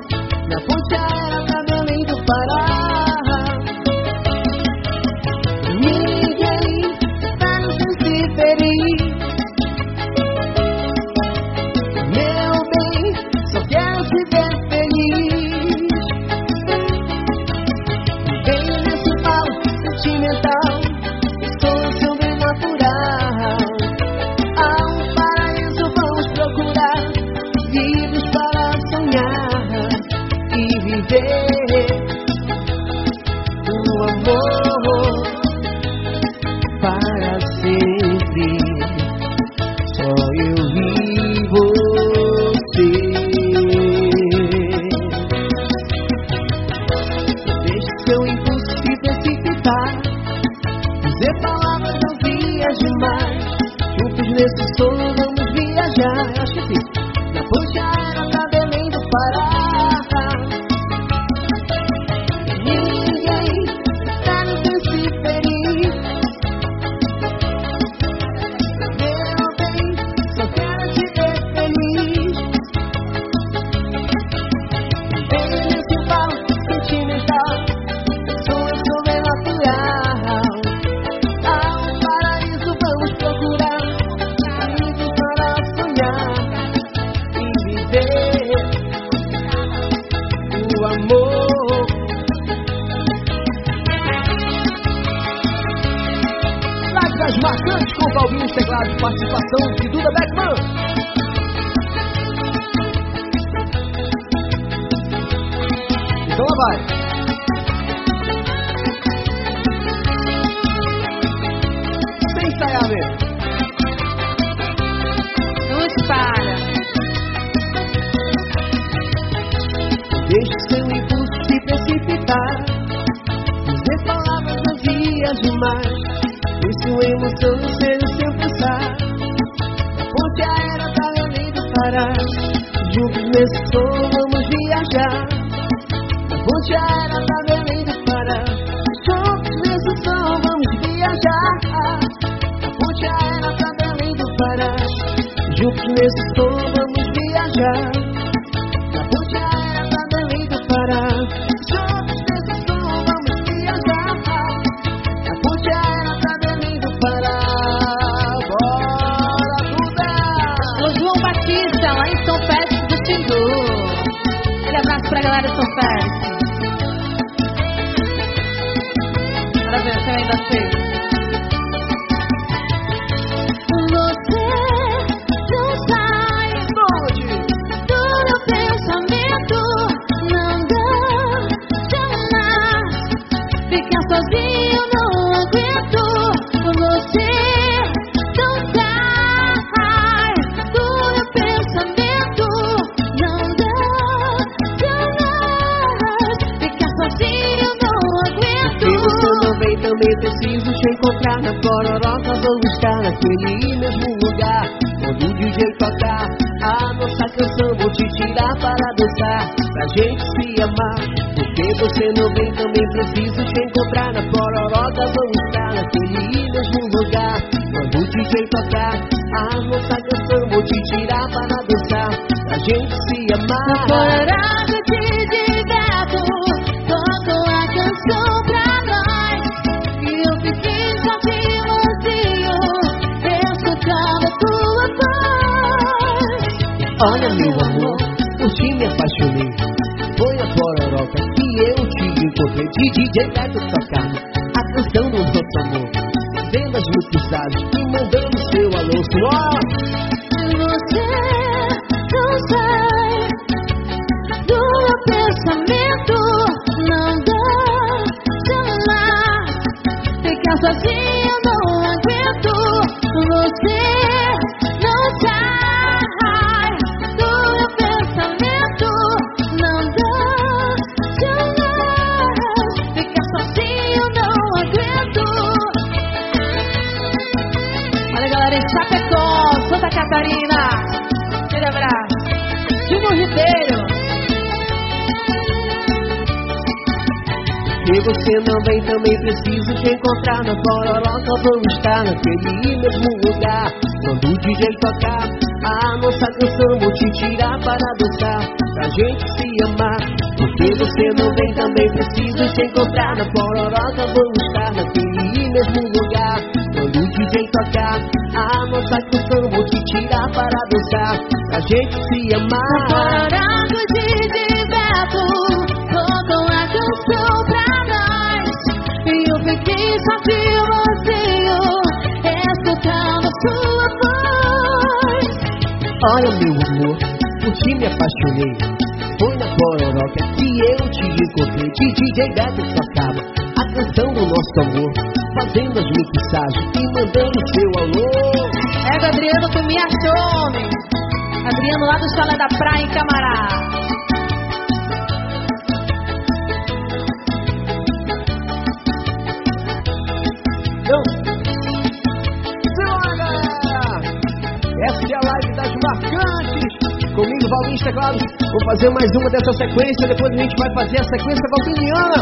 Valvinho Teclados. Vou fazer mais uma dessa sequência, depois a gente vai fazer a sequência valviniana.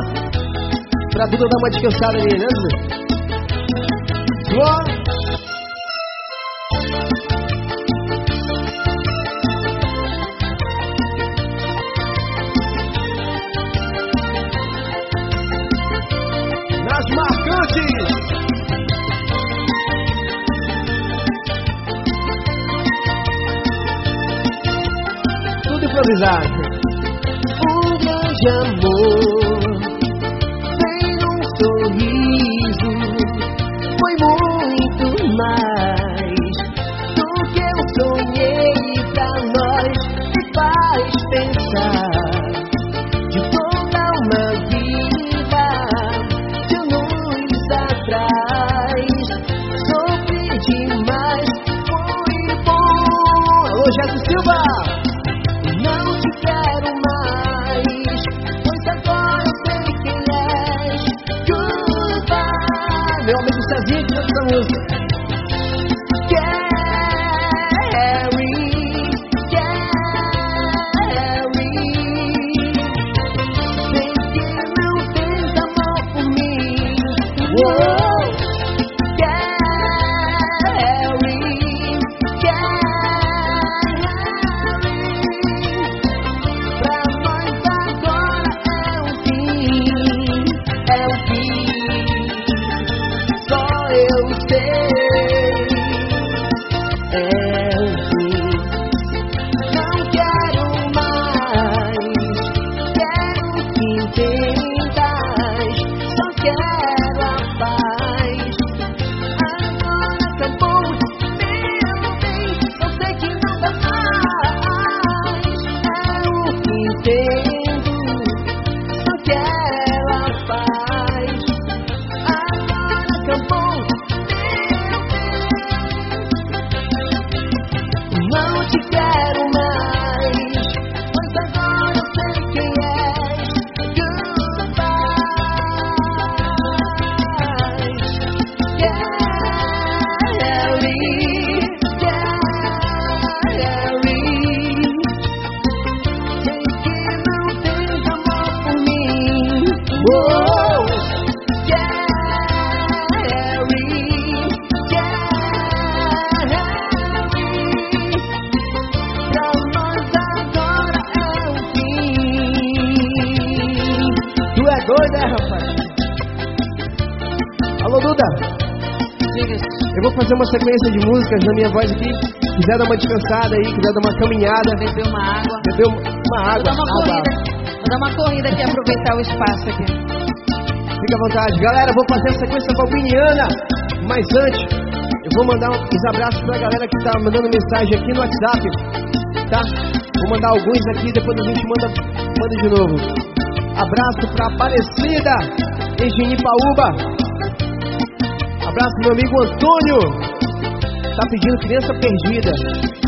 Pra Duda dar uma descansada ali, né, Glória! exato. características da minha voz aqui, quiser dar uma descansada aí, quiser dar uma caminhada. Beber uma água. Beber uma, água. Vou dar uma. Ah, corrida, tá. vou dar uma corrida aqui, aproveitar o espaço aqui. Fica à vontade. Galera, vou fazer a sequência balbiniana, mas antes, eu vou mandar uns abraços pra galera que tá mandando mensagem aqui no WhatsApp, tá? Vou mandar alguns aqui, depois a gente manda, manda de novo. Abraço pra Aparecida, Egini Paúba, Abraço, meu amigo Antônio tá pedindo criança perdida.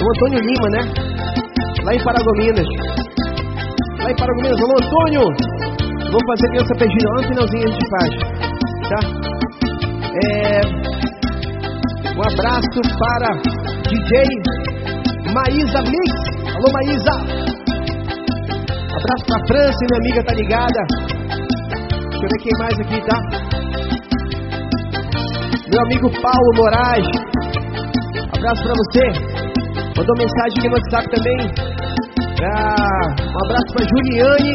O Antônio Lima, né? Lá em Paragominas. Lá em Paragominas, alô Antônio! Vamos fazer criança perdida lá no finalzinho a gente faz. Tá? É, um abraço para DJ Maísa Mix. Alô Maísa! Abraço pra França, minha amiga tá ligada. Deixa eu ver quem mais aqui, tá? Meu amigo Paulo Moraes. Abraço pra você. Mandou mensagem no WhatsApp também. Ah, um abraço pra Juliane.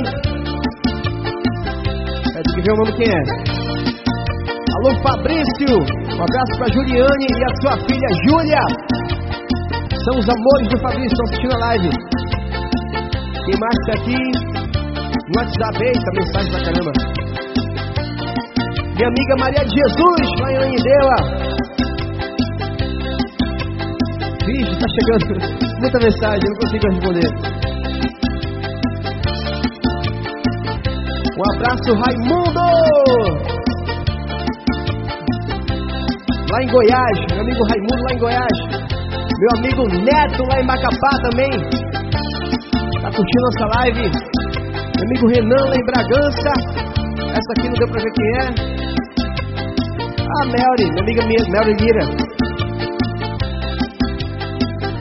É, tem que ver o nome quem é. Alô Fabrício. Um abraço pra Juliane e a sua filha Júlia. São os amores do Fabrício, estão assistindo a live. Quem mais tá aqui? No WhatsApp, eita, mensagem pra caramba. Minha amiga Maria de Jesus, lá em. Chegando muita mensagem, não consigo responder. Um abraço, Raimundo! Lá em Goiás, meu amigo Raimundo lá em Goiás. Meu amigo Neto lá em Macapá também. Tá curtindo nossa live. Meu amigo Renan lá em Bragança. Essa aqui não deu pra ver quem é. Ah, Melry, minha amiga Melry Lira.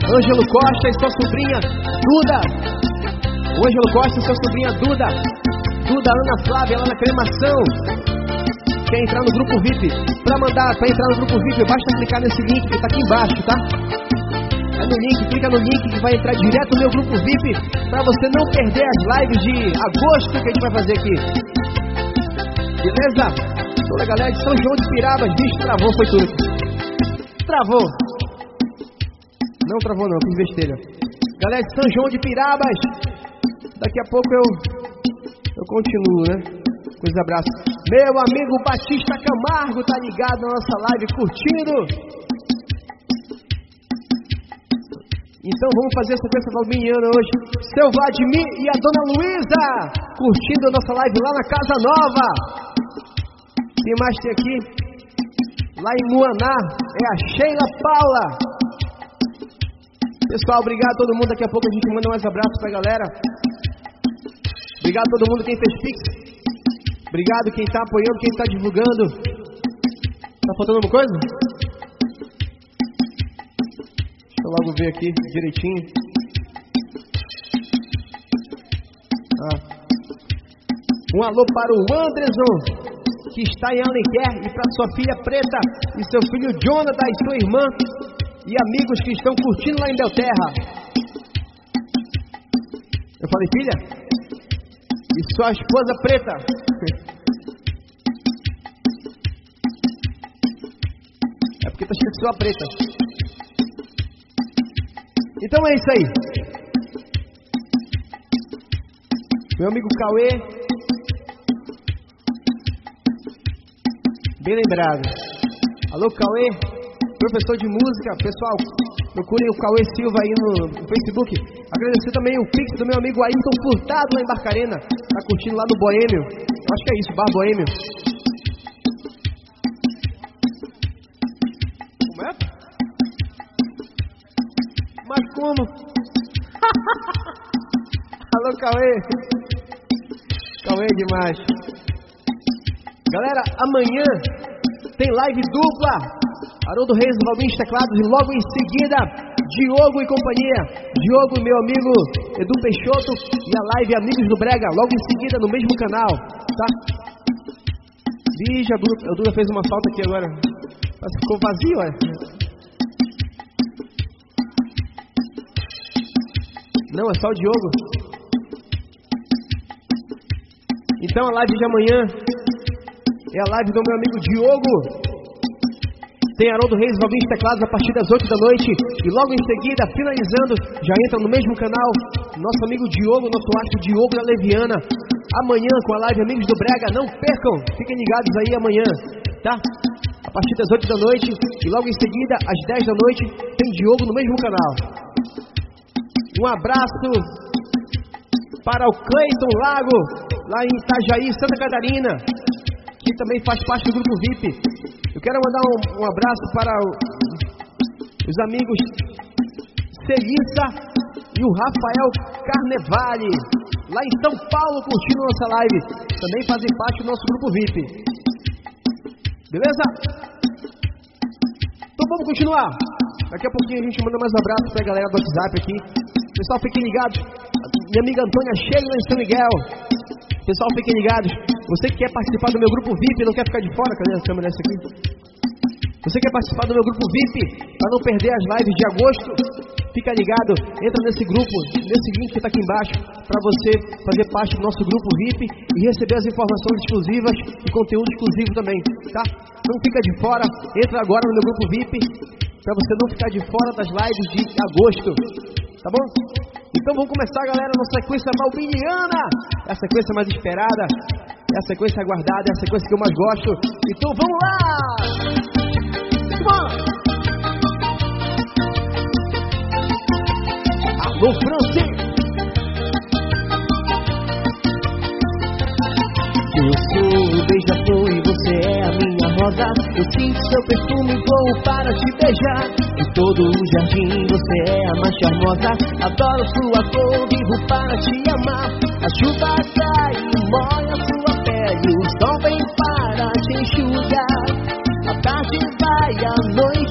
Ângelo Costa e sua sobrinha Duda. O Ângelo Costa e sua sobrinha Duda. Duda Ana Flávia lá na cremação. Quer entrar no grupo VIP? Pra mandar, pra entrar no grupo VIP, basta clicar nesse link que tá aqui embaixo, tá? É no link, clica no link que vai entrar direto no meu grupo VIP pra você não perder as lives de agosto que a gente vai fazer aqui. Beleza? Toda a galera de São João de Pirabas, bicho, travou, foi tudo. Travou. Não travou não, fiz besteira. Galera de São João de Pirabas, daqui a pouco eu eu continuo, né? Com os abraços. Meu amigo Batista Camargo tá ligado na nossa live, curtindo. Então vamos fazer a sequência valminiana hoje. Seu Vladimir e a Dona Luísa curtindo a nossa live lá na Casa Nova. Quem mais tem aqui? Lá em Muaná é a Sheila Paula. Pessoal, obrigado a todo mundo. Daqui a pouco a gente manda mais abraços pra galera. Obrigado a todo mundo quem fez Pix. Obrigado quem está apoiando, quem está divulgando. Tá faltando alguma coisa? Deixa eu logo ver aqui direitinho. Ah. Um alô para o Anderson, que está em Alenquer, e para sua filha Preta, e seu filho Jonathan e sua irmã, e amigos que estão curtindo lá em Belterra. Eu falei, filha? E sua esposa preta. É porque tá escrito sua preta. Então é isso aí. Meu amigo Cauê. Bem lembrado. Alô, Cauê. Professor de música. Pessoal, procurem o Cauê Silva aí no, no Facebook. Agradecer também o Pix do meu amigo Ailton Furtado lá em Barcarena. Tá curtindo lá no Boêmio. Acho que é isso, Bar Boêmio. Como é? Mas como? Alô, Cauê. Cauê é demais. Galera, amanhã tem live dupla. Haroldo Reis, Valmir Teclados e logo em seguida Diogo e companhia. Diogo, meu amigo Edu Peixoto e a live Amigos do Brega, logo em seguida no mesmo canal, tá? Vixe, a Duda, fez uma falta aqui agora. Ficou vazio, olha. Não, é só o Diogo. Então a live de amanhã é a live do meu amigo Diogo Tem Haroldo Reis vivo teclados a partir das 8 da noite. E logo em seguida, finalizando, já entra no mesmo canal, nosso amigo Diogo, nosso astro Diogo da Leviana. Amanhã com a live Amigos do Brega. Não percam, fiquem ligados aí amanhã, tá? A partir das 8 da noite. E logo em seguida, às 10 da noite, tem Diogo no mesmo canal. Um abraço para o Cleiton Lago, lá em Itajaí, Santa Catarina, que também faz parte do grupo VIP. Quero mandar um, um abraço para o, os amigos Celissa e o Rafael Carnevale, lá em São Paulo, curtindo nossa live. Também fazem parte do nosso grupo VIP. Beleza? Então vamos continuar. Daqui a pouquinho a gente manda mais um abraço para a galera do WhatsApp aqui. Pessoal, fiquem ligados. Minha amiga Antônia lá em São Miguel. Pessoal, fiquem ligados. Você que quer participar do meu grupo VIP, não quer ficar de fora, cadê a câmera dessa aqui? Você quer participar do meu grupo VIP, para não perder as lives de agosto? Fica ligado, entra nesse grupo, nesse link que está aqui embaixo, para você fazer parte do nosso grupo VIP e receber as informações exclusivas e conteúdo exclusivo também, tá? Não fica de fora, entra agora no meu grupo VIP, para você não ficar de fora das lives de agosto, tá bom? Então vamos começar, galera, nossa sequência malbiniana, é a sequência mais esperada, é a sequência aguardada, é a sequência que eu mais gosto. Então vamos lá! Alô, francês! Eu sou o beija-flor e você é a minha rosa. Eu sinto seu perfume vou para te beijar. De todo o jardim você é a mais charmosa. Adoro sua cor, vivo para te amar. A chuva cai e molha sua pele. O sol vem para te enxugar. A tarde vai, a noite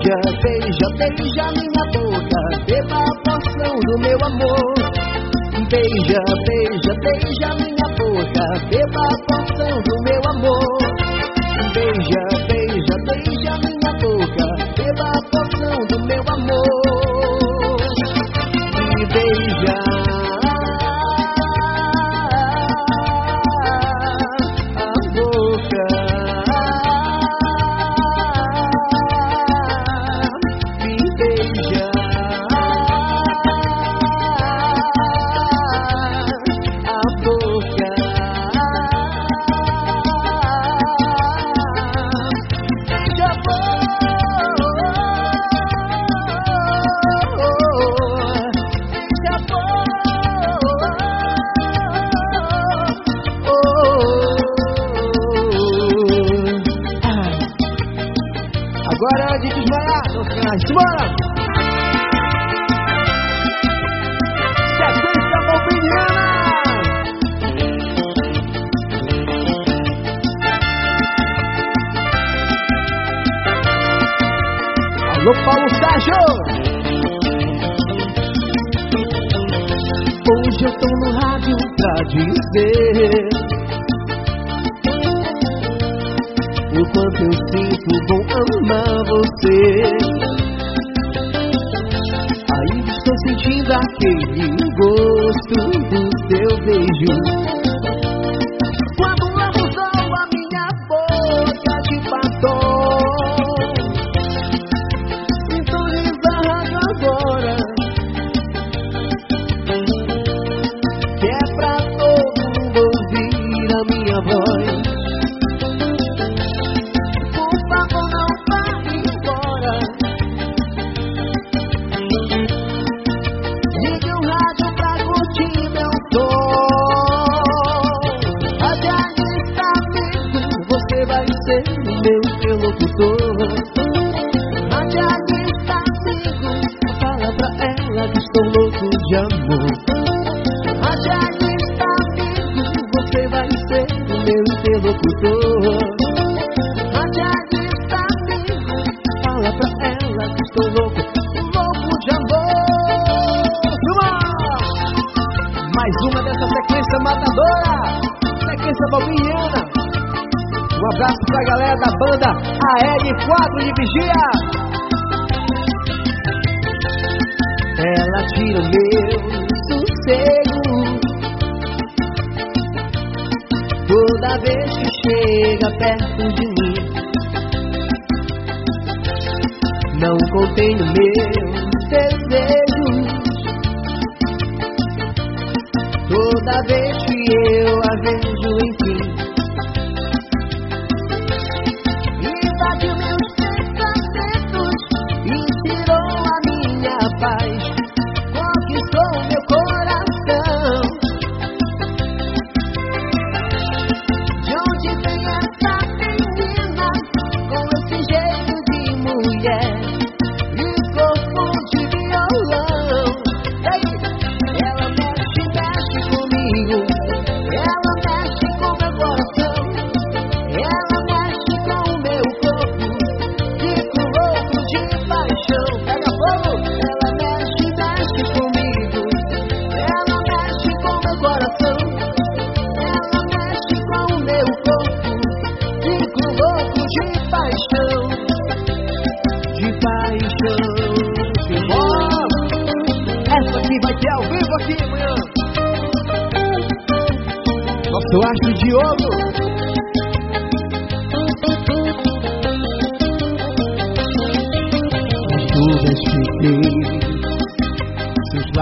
Beija, beija, beija minha boca, beba a poção do meu amor. Beija, beija, beija minha boca, beba a poção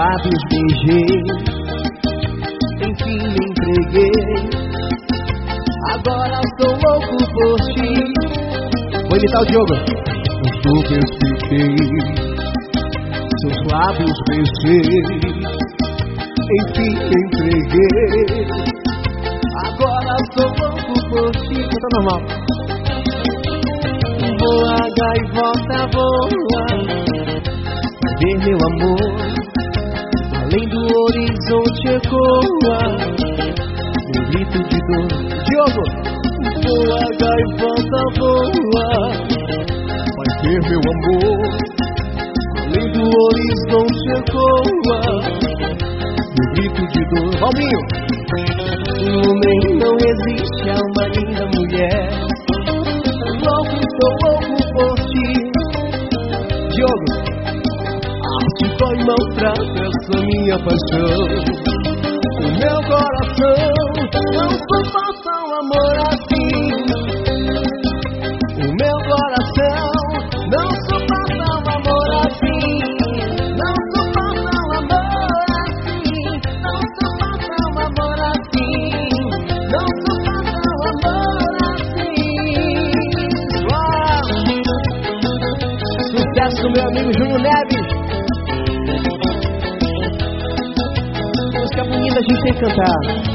lábios beijei, enfim me entreguei. Agora sou louco por ti. Vou imitar o Diogo. Eu sofistiquei, seus lábios beijei, enfim me entreguei. Agora sou louco por ti. Tá normal. Voa, gaivota, voa, ver meu amor horizonte ecoa um grito de dor. Diogo! Voa, gaivota, voa, vai ter meu amor. Além do horizonte ecoa O grito de dor. Valminho! No meio não existe a uma linda mulher. Logo estou louco por ti, Diogo. A arte dói, maltrata essa minha paixão. O meu coração não é foi time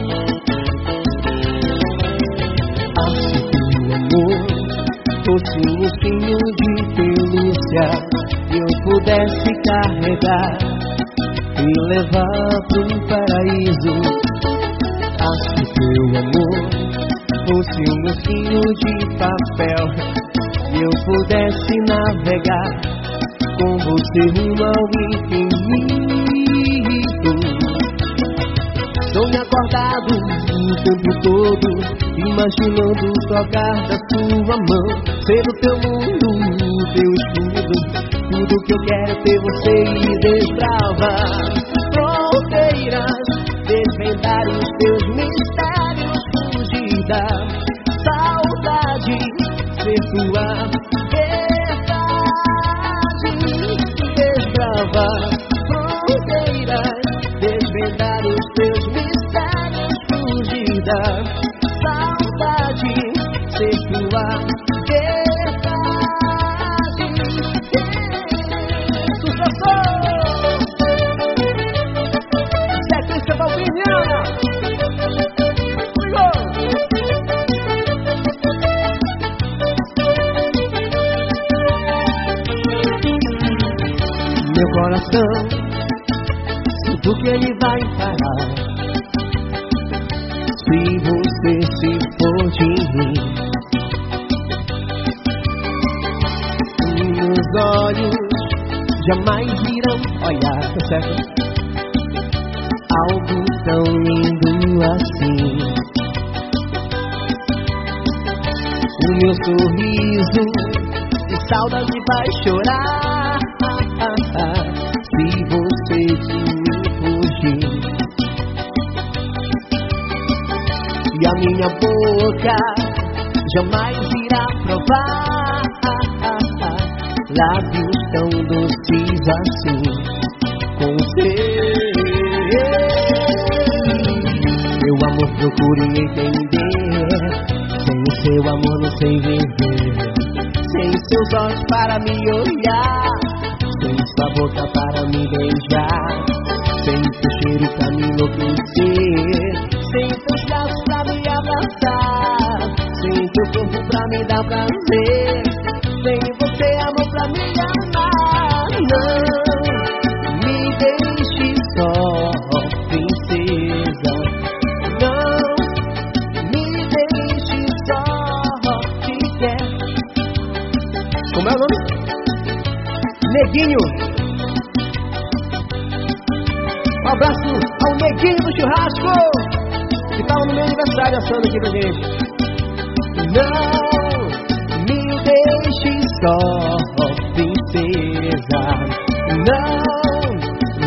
Não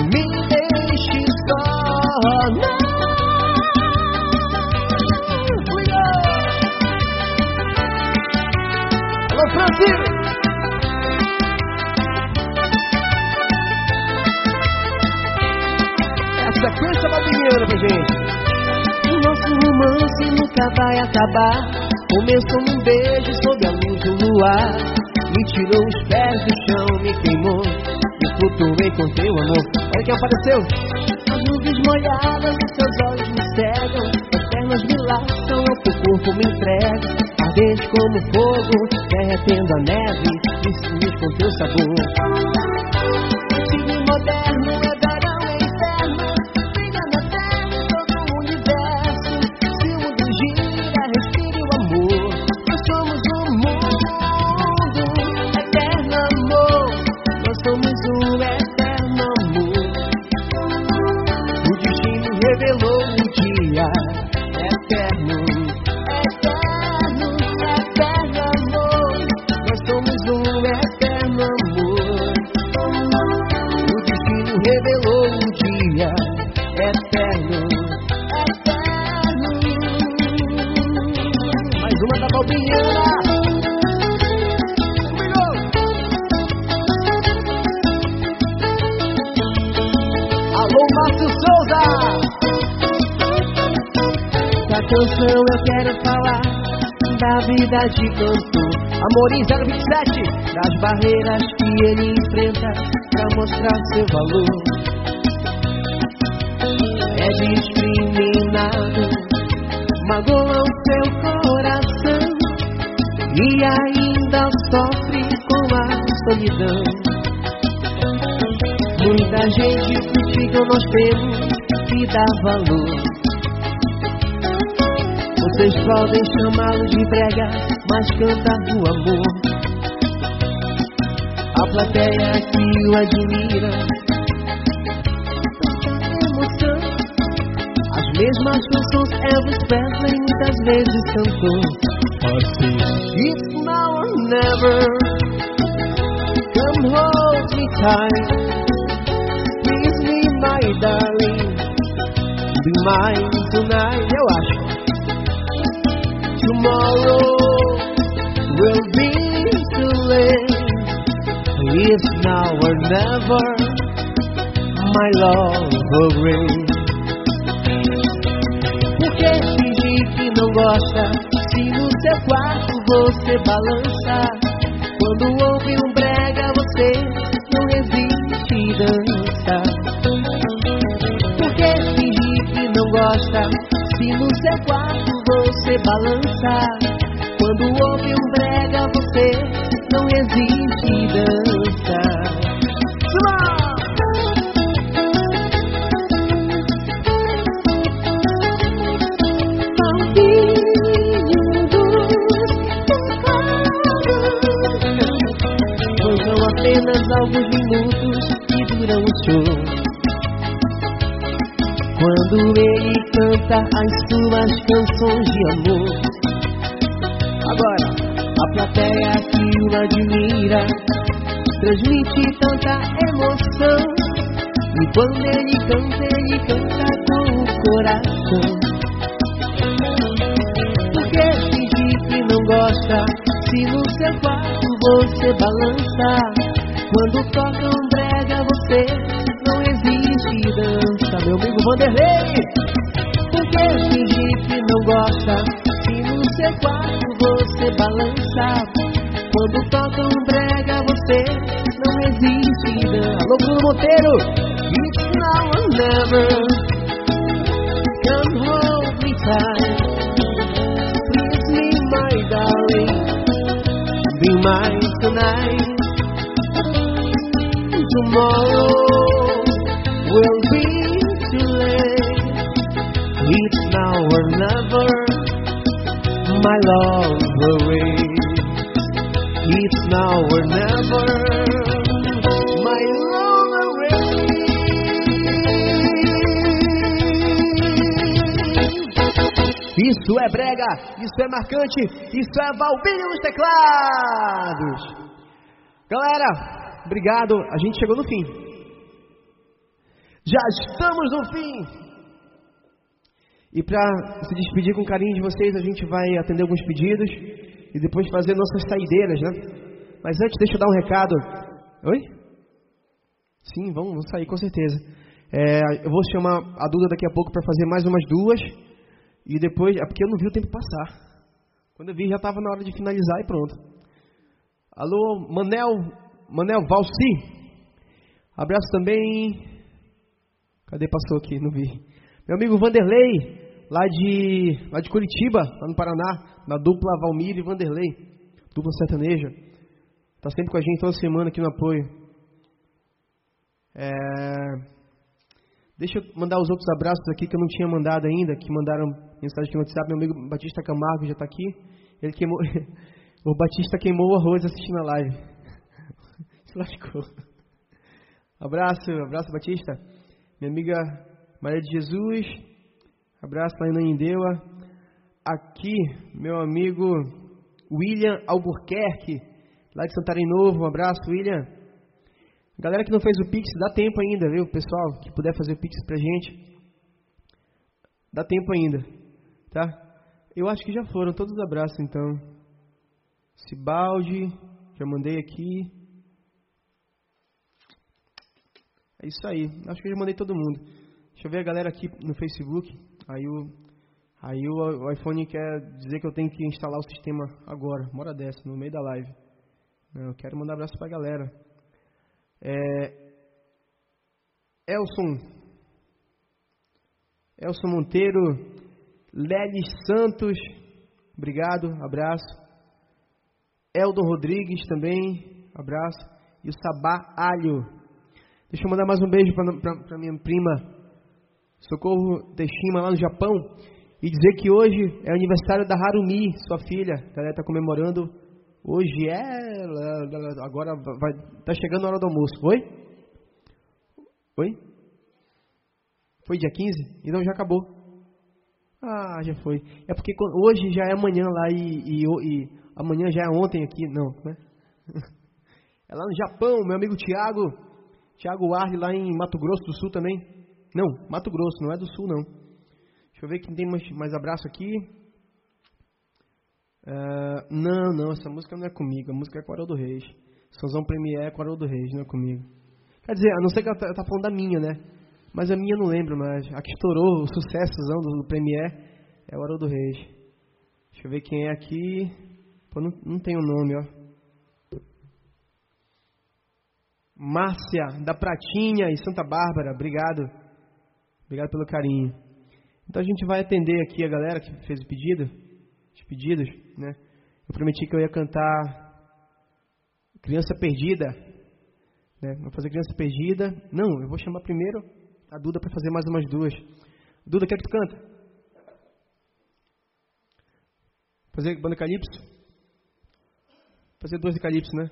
me deixe só, não. Alô, Essa sequência vai é virando pra gente. O nosso romance nunca vai acabar. Começou num beijo sob a luz do luar Me tirou os pés do chão com teu amor. É Olha quem apareceu! As nuvens molhadas os seus olhos me cegam, as pernas me laçam, o teu corpo me entrega. Ardente como fogo, derretendo a neve, me com teu sabor. Corinthians 027 Das barreiras que ele enfrenta Pra mostrar seu valor. É discriminado Magoa o seu coração E ainda sofre com a solidão. Muita gente critica, nós temos que dar valor. Vocês podem chamá-lo de brega, mas canta rua Isso é brega, isso é marcante, isso é Valbinho nos teclados. Galera, obrigado, a gente chegou no fim. Já estamos no fim. E para se despedir com carinho de vocês, a gente vai atender alguns pedidos e depois fazer nossas saideiras, né? Mas antes, deixa eu dar um recado. Oi? Sim, vamos, sair com certeza. É, eu vou chamar a Duda daqui a pouco para fazer mais umas duas. E depois, é porque eu não vi o tempo passar. Quando eu vi, já estava na hora de finalizar e pronto. Alô, Manel, Manel Valci. Abraço também. Cadê passou aqui? Não vi. Meu amigo Vanderlei, lá de, lá de Curitiba, lá no Paraná, na dupla Valmir e Vanderlei, dupla sertaneja. Tá sempre com a gente toda semana aqui no apoio. É... Deixa eu mandar os outros abraços aqui que eu não tinha mandado ainda, que mandaram mensagem no WhatsApp. Meu amigo Batista Camargo já está aqui. Ele queimou. o Batista queimou o arroz assistindo a live. Se lascou. Abraço, abraço Batista. Minha amiga Maria de Jesus. Abraço lá em Indeua. Aqui, meu amigo William Albuquerque, lá de Santarém Novo. Um abraço, William. Galera que não fez o Pix, dá tempo ainda, viu, pessoal? Que puder fazer o Pix pra gente. Dá tempo ainda, tá? Eu acho que já foram todos os abraços, então. Cibaldi, já mandei aqui. É isso aí. Acho que eu já mandei todo mundo. Deixa eu ver a galera aqui no Facebook. Aí o, aí o, iPhone quer dizer que eu tenho que instalar o sistema agora, uma hora dessa, no meio da live. Eu quero mandar abraço pra galera. É, Elson, Elson Monteiro, Lelis Santos, obrigado, abraço. Eldon Rodrigues também, abraço. E o Sabá Alho. Deixa eu mandar mais um beijo para minha prima Socorro Teshima lá no Japão. E dizer que hoje é aniversário da Harumi, sua filha. A galera está comemorando Hoje é. Agora vai. Tá chegando a hora do almoço. Oi? Oi? Foi dia 15? Então já acabou. Ah, já foi. É porque hoje já é amanhã lá e, e, e amanhã já é ontem aqui. Não, né? É lá no Japão, meu amigo Tiago. Tiago Arle lá em Mato Grosso do Sul também. Não, Mato Grosso, não é do Sul não. Deixa eu ver quem tem mais, mais abraço aqui. Uh, não, não, essa música não é comigo, a música é com o Haroldo Reis. Sonzão Premier é com Haroldo Reis, não é comigo. Quer dizer, a não ser que ela tá, tá, falando da minha, né? Mas a minha eu não lembro mais. A que estourou o sucessozão do, do Premier é o Haroldo Reis. Deixa eu ver quem é aqui. Pô, não, não tem o um nome, ó. Márcia, da Pratinha e Santa Bárbara, obrigado. Obrigado pelo carinho. Então a gente vai atender aqui a galera que fez o pedido, os pedidos, né? Eu prometi que eu ia cantar Criança Perdida, né? Vou fazer Criança Perdida. Não, eu vou chamar primeiro a Duda para fazer mais umas duas. Duda, quer que tu canta? Fazer banda Calypso? Fazer duas de Calypso, né?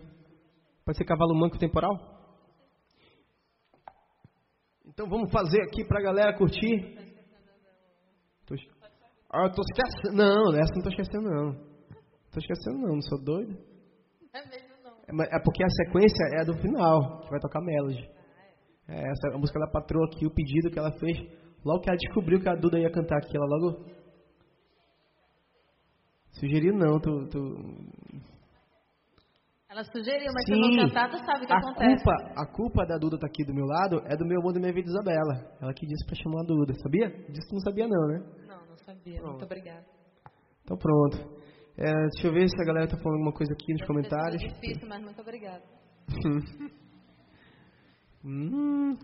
Pode ser cavalo manco temporal? Então vamos fazer aqui pra galera curtir. Tô... Ah, eu tô esquecendo. Não, essa não tô esquecendo, não. Tô esquecendo, não. Não sou doido. É mesmo, não. É, é porque a sequência é a do final, que vai tocar Melody. É essa a música da patroa aqui, o pedido que ela fez. Logo que ela descobriu que a Duda ia cantar aqui, ela logo. Sugeriu não, tu, tu... Ela sugeriu, mas se Sim, eu não cantar, tu sabe o que a acontece. culpa, a culpa da Duda tá aqui do meu lado é do meu amor da minha vida, Isabela. Ela que disse pra chamar a Duda, sabia? Disse que não sabia não, né? Não, não sabia. Muito obrigada. Então pronto. É, deixa eu ver se a galera tá falando alguma coisa aqui nos comentários. sido difícil, mas muito obrigada. Hum.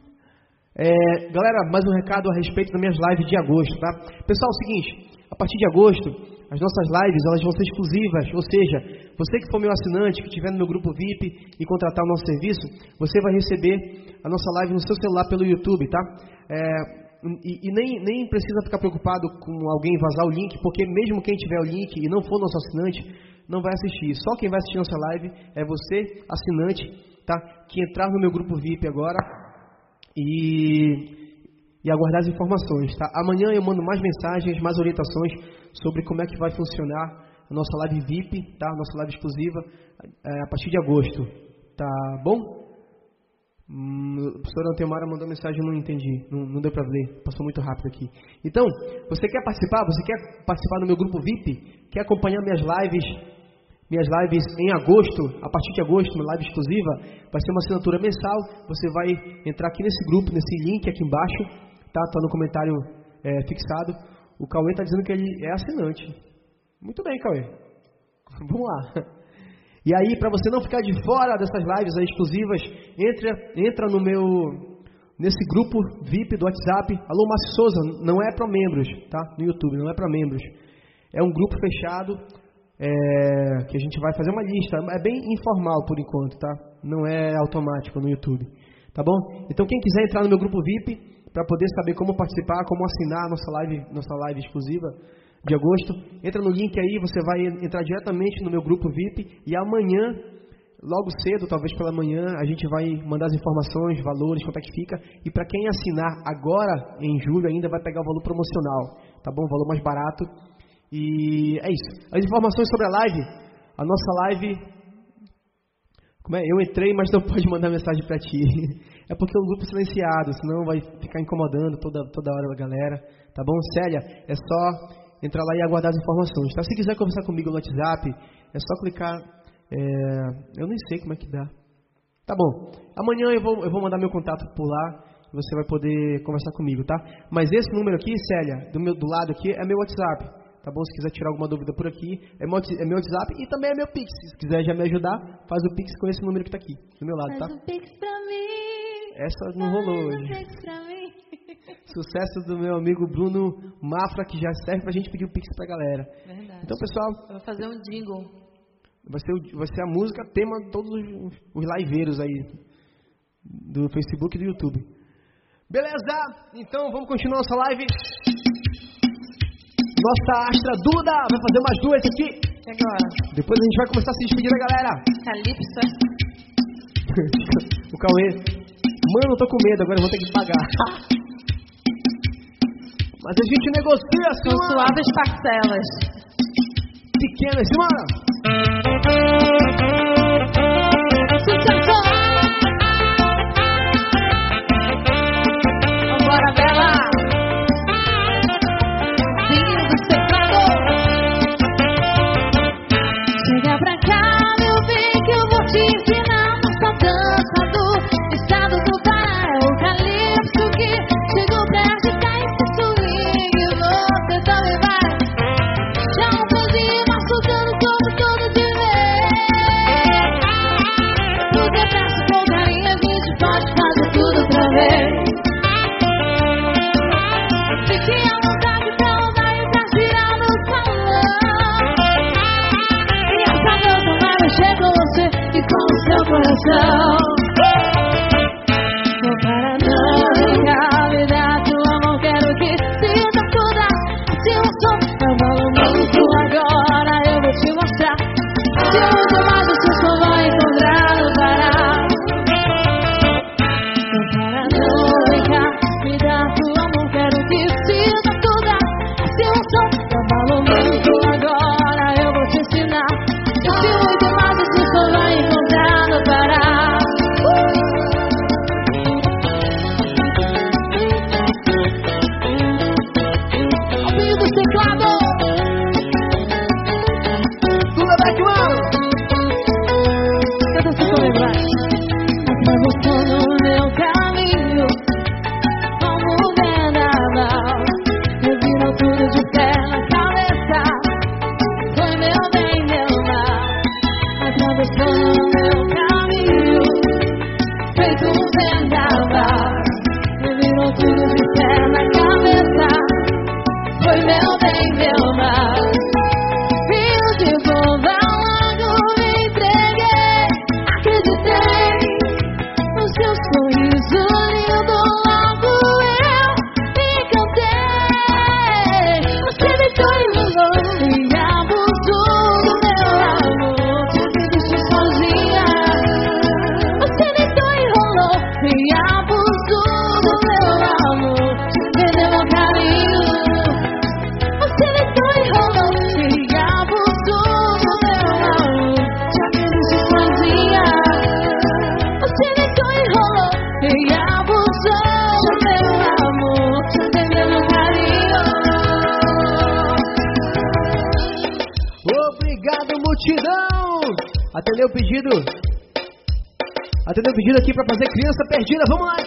É, galera, mais um recado a respeito das minhas lives de agosto, tá? Pessoal, é o seguinte, a partir de agosto, as nossas lives elas vão ser exclusivas, ou seja, você que for meu assinante, que estiver no meu grupo VIP e contratar o nosso serviço, você vai receber a nossa live no seu celular pelo YouTube, tá? É, e, e nem, nem precisa ficar preocupado com alguém vazar o link, porque mesmo quem tiver o link e não for nosso assinante, não vai assistir. Só quem vai assistir nossa live é você, assinante, tá? Que entrar no meu grupo VIP agora e, e aguardar as informações, tá? Amanhã eu mando mais mensagens, mais orientações sobre como é que vai funcionar a nossa live VIP, tá? Nossa live exclusiva é, a partir de agosto, tá bom? Hum, a professora Antemara mandou mensagem, não entendi, não, não deu para ler, passou muito rápido aqui. Então, você quer participar? Você quer participar do meu grupo VIP? Quer acompanhar minhas lives? Minhas lives em agosto, a partir de agosto, uma live exclusiva, vai ser uma assinatura mensal. Você vai entrar aqui nesse grupo, nesse link aqui embaixo, tá? Tá no comentário é, fixado. O Cauê está dizendo que ele é assinante. Muito bem, Cauê. Vamos lá. E aí, para você não ficar de fora dessas lives exclusivas, entra, entra no meu nesse grupo VIP do WhatsApp. Alô, Márcio Souza, não é para membros, tá? No YouTube, não é para membros. É um grupo fechado é, que a gente vai fazer uma lista. É bem informal por enquanto, tá? Não é automático no YouTube, tá bom? Então, quem quiser entrar no meu grupo VIP para poder saber como participar, como assinar nossa live, nossa live exclusiva, de agosto. Entra no link aí, você vai entrar diretamente no meu grupo VIP e amanhã, logo cedo, talvez pela manhã, a gente vai mandar as informações, valores, quanto é que fica. E para quem assinar agora, em julho, ainda vai pegar o valor promocional, tá bom? O valor mais barato. E é isso. As informações sobre a live, a nossa live. Como é? Eu entrei, mas não pode mandar mensagem para ti. É porque o grupo é silenciado, senão vai ficar incomodando toda, toda hora a galera. Tá bom? Célia, é só entrar lá e aguardar as informações. Tá? Se quiser conversar comigo no WhatsApp, é só clicar. É, eu nem sei como é que dá. Tá bom. Amanhã eu vou, eu vou mandar meu contato por lá. Você vai poder conversar comigo, tá? Mas esse número aqui, Célia, do, meu, do lado aqui, é meu WhatsApp. Tá bom? Se quiser tirar alguma dúvida por aqui, é meu, é meu WhatsApp e também é meu Pix. Se quiser já me ajudar, faz o Pix com esse número que está aqui, do meu lado, tá? Faz um pix pra mim. Essa não rolou Faz um Sucesso do meu amigo Bruno Mafra, que já serve pra gente pedir o Pix pra galera. Verdade. Então, pessoal, Eu vou fazer um jingle. vai ser, vai ser a música tema de todos os, os liveiros aí do Facebook e do YouTube. Beleza? Então vamos continuar nossa live. Nossa Astra Duda vai fazer umas duas aqui. E agora? Depois a gente vai começar a se despedir da galera. Calypso. o Cauê. Mano, eu tô com medo, agora eu vou ter que pagar. Mas a gente negocia assim, Com suaves parcelas. pequena, assim, mano. Sucesso! Vamos lá,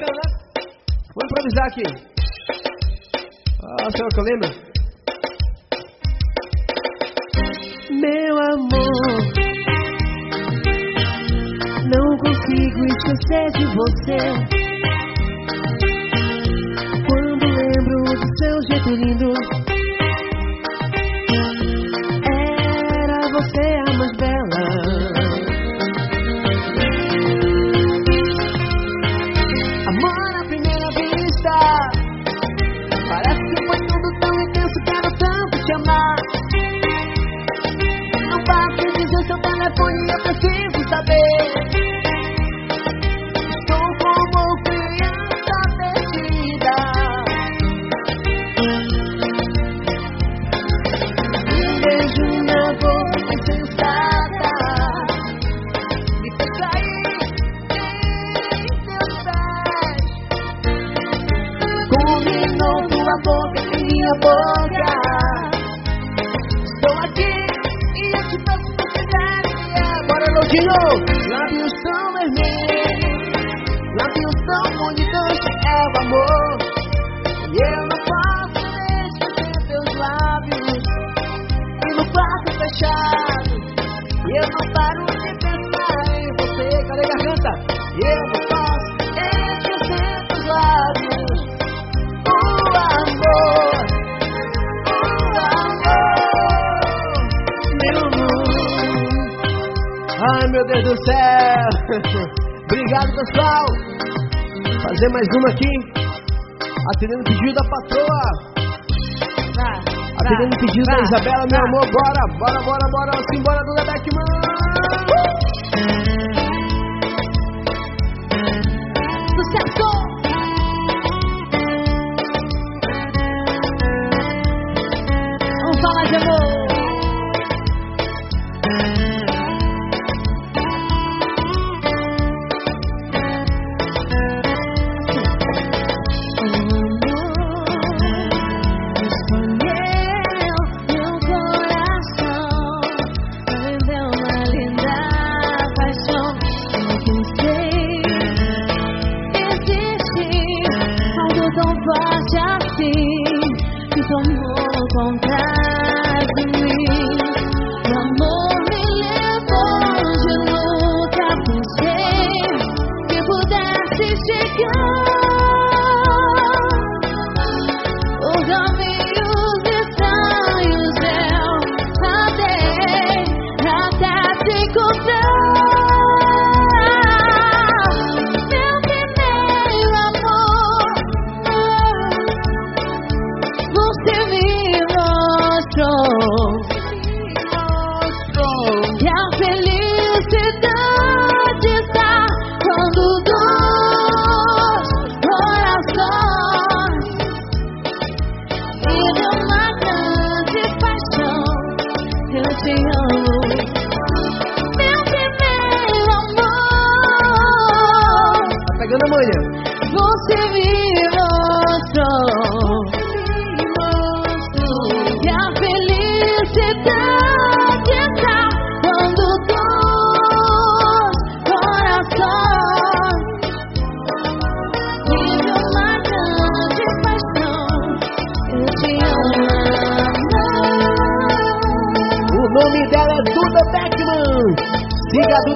Duda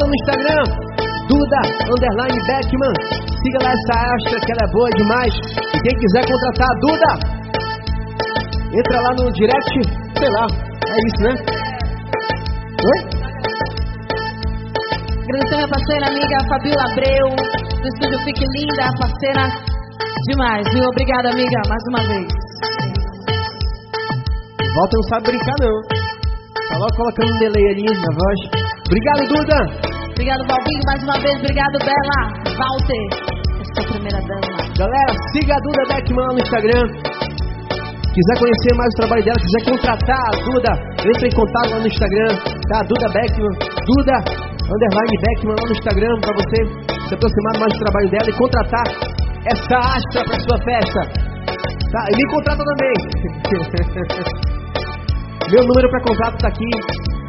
Beckman. Siga lá essa Astra, que ela é boa demais. E quem quiser contratar a Duda, entra lá no direct, sei lá, é isso, né? Oi? Agradecer minha parceira amiga Fabiola Abreu, do estúdio Fique Linda, parceira demais, viu? Obrigada, amiga, mais uma vez. Walter não sabe brincar, não. Tá logo colocando um delay ali na voz. Obrigado, Duda. Obrigado, Valvinho, mais uma vez. Obrigado, Bela. Walter, essa é a primeira dama. Galera, siga a Duda Beckman no Instagram. Quiser conhecer mais o trabalho dela, quiser contratar a Duda, entre em contato lá no Instagram, tá? Duda Beckman, Duda underline Beckman lá no Instagram pra você se aproximar mais do trabalho dela e contratar essa astra pra sua festa. Tá? E me contrata também. Meu número para contato tá aqui,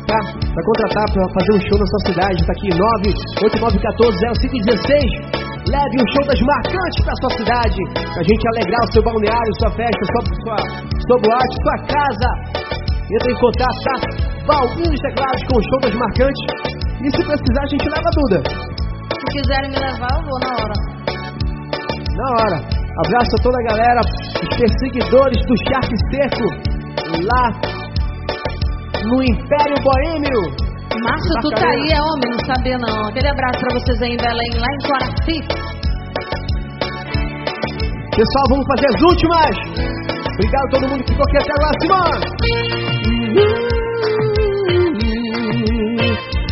Para contratar, para fazer um show na sua cidade, tá aqui 989140516. Leve um show das marcantes para sua cidade, pra gente alegrar o seu balneário, sua festa, sua, sua, sua boate, sua casa. Entra em contato, tá? Balbinho de teclados com o show das marcantes. E se precisar, a gente leva tudo. Se quiserem me levar, eu vou na hora. Na hora. Abraço a toda a galera, os perseguidores do Shark Cerco, lá no Império Boêmio. Márcio, tu tá aí, é homem, não sabia não. Aquele abraço pra vocês aí em Belém, lá em Coraci. Pessoal, vamos fazer as últimas. Obrigado a todo mundo que ficou aqui até agora, Simão.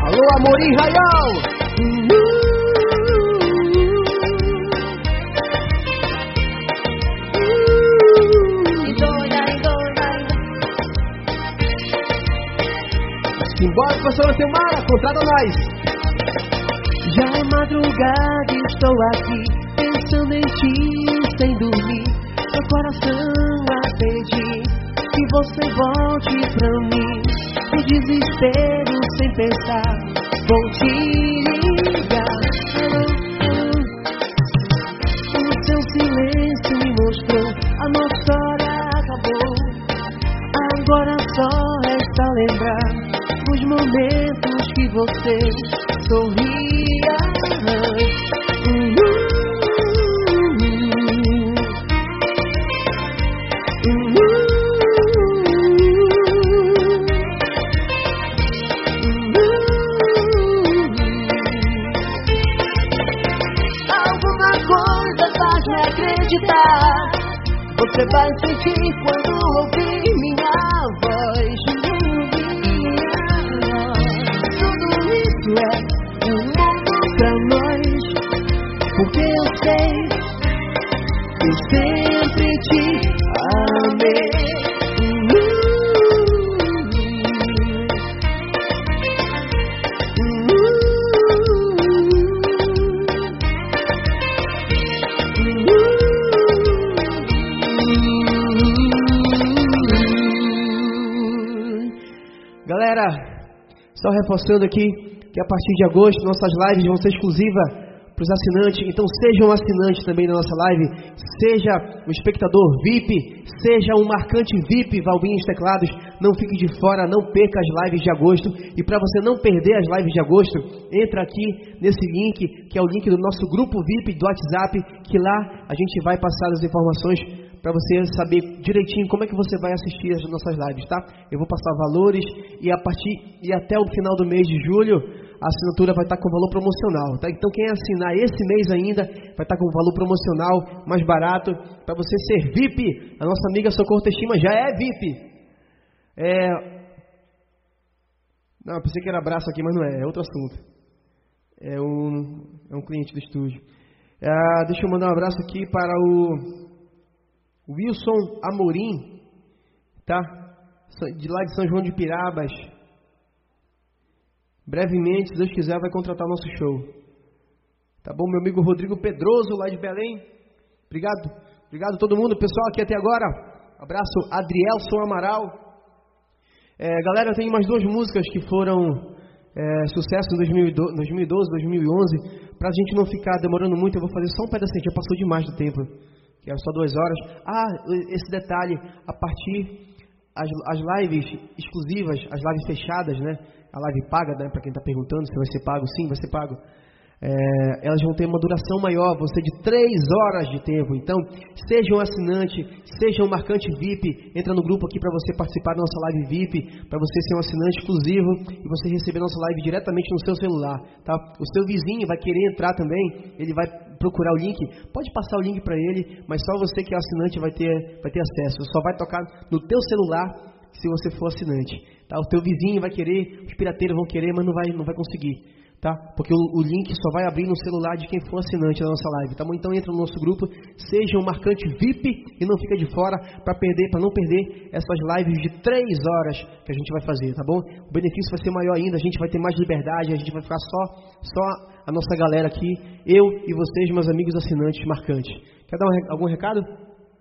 Alô, Amorim Raial. Embora, professora Temara, contrata nós. Já é madrugada estou aqui, pensando em ti, sem dormir. Meu coração a pedir que você volte pra mim. O desespero sem pensar, vou te ligar. O seu silêncio me mostrou, a nossa hora acabou. Agora só resta lembrar você sorria. Alguma coisa faz me acreditar. Você vai sentir quando reforçando aqui que a partir de agosto nossas lives vão ser exclusivas para os assinantes. Então seja um assinante também da nossa live, seja um espectador VIP, seja um marcante VIP Valbinhos Teclados. Não fique de fora, não perca as lives de agosto. E para você não perder as lives de agosto, entra aqui nesse link, que é o link do nosso grupo VIP do WhatsApp, que lá a gente vai passar as informações para você saber direitinho como é que você vai assistir as nossas lives, tá? Eu vou passar valores e a partir e até o final do mês de julho a assinatura vai estar com valor promocional, tá? Então quem assinar esse mês ainda vai estar com valor promocional mais barato para você ser VIP. A nossa amiga Socorro Testima já é VIP. É... Não, eu pensei que era abraço aqui, mas não é, é outro assunto. É um, é um cliente do estúdio. Ah, deixa eu mandar um abraço aqui para o Wilson Amorim, tá? De lá de São João de Pirabas. Brevemente, se Deus quiser, vai contratar o nosso show. Tá bom, meu amigo Rodrigo Pedroso, lá de Belém. Obrigado, obrigado a todo mundo, pessoal aqui até agora. Abraço, Adrielson Amaral. É, galera, eu tenho mais duas músicas que foram é, sucesso em 2012, 2011. Pra gente não ficar demorando muito, eu vou fazer só um pedacinho, já passou demais do tempo que era só duas horas. Ah, esse detalhe, a partir as, as lives exclusivas, as lives fechadas, né? A live paga, né? Para quem está perguntando se vai ser pago, sim, vai ser pago. é, elas vão ter uma duração maior, vão ser de três horas de tempo. Então, seja um assinante, seja um marcante VIP, entra no grupo aqui para você participar da nossa live VIP, para você ser um assinante exclusivo e você receber nossa live diretamente no seu celular. Tá? O seu vizinho vai querer entrar também, ele vai procurar o link, pode passar o link para ele, mas só você que é assinante vai ter, vai ter acesso. Só vai tocar no teu celular se você for assinante. Tá? O teu vizinho vai querer, os pirateiros vão querer, mas não vai, não vai conseguir tá? Porque o, o, link só vai abrir no celular de quem for assinante da nossa live, tá bom? Então entra no nosso grupo, seja um marcante VIP e não fica de fora para perder, para não perder essas lives de três horas que a gente vai fazer, tá bom? O benefício vai ser maior ainda, a gente vai ter mais liberdade, a gente vai ficar só, só a nossa galera aqui, eu e vocês, meus amigos assinantes marcantes. Quer dar um, algum recado?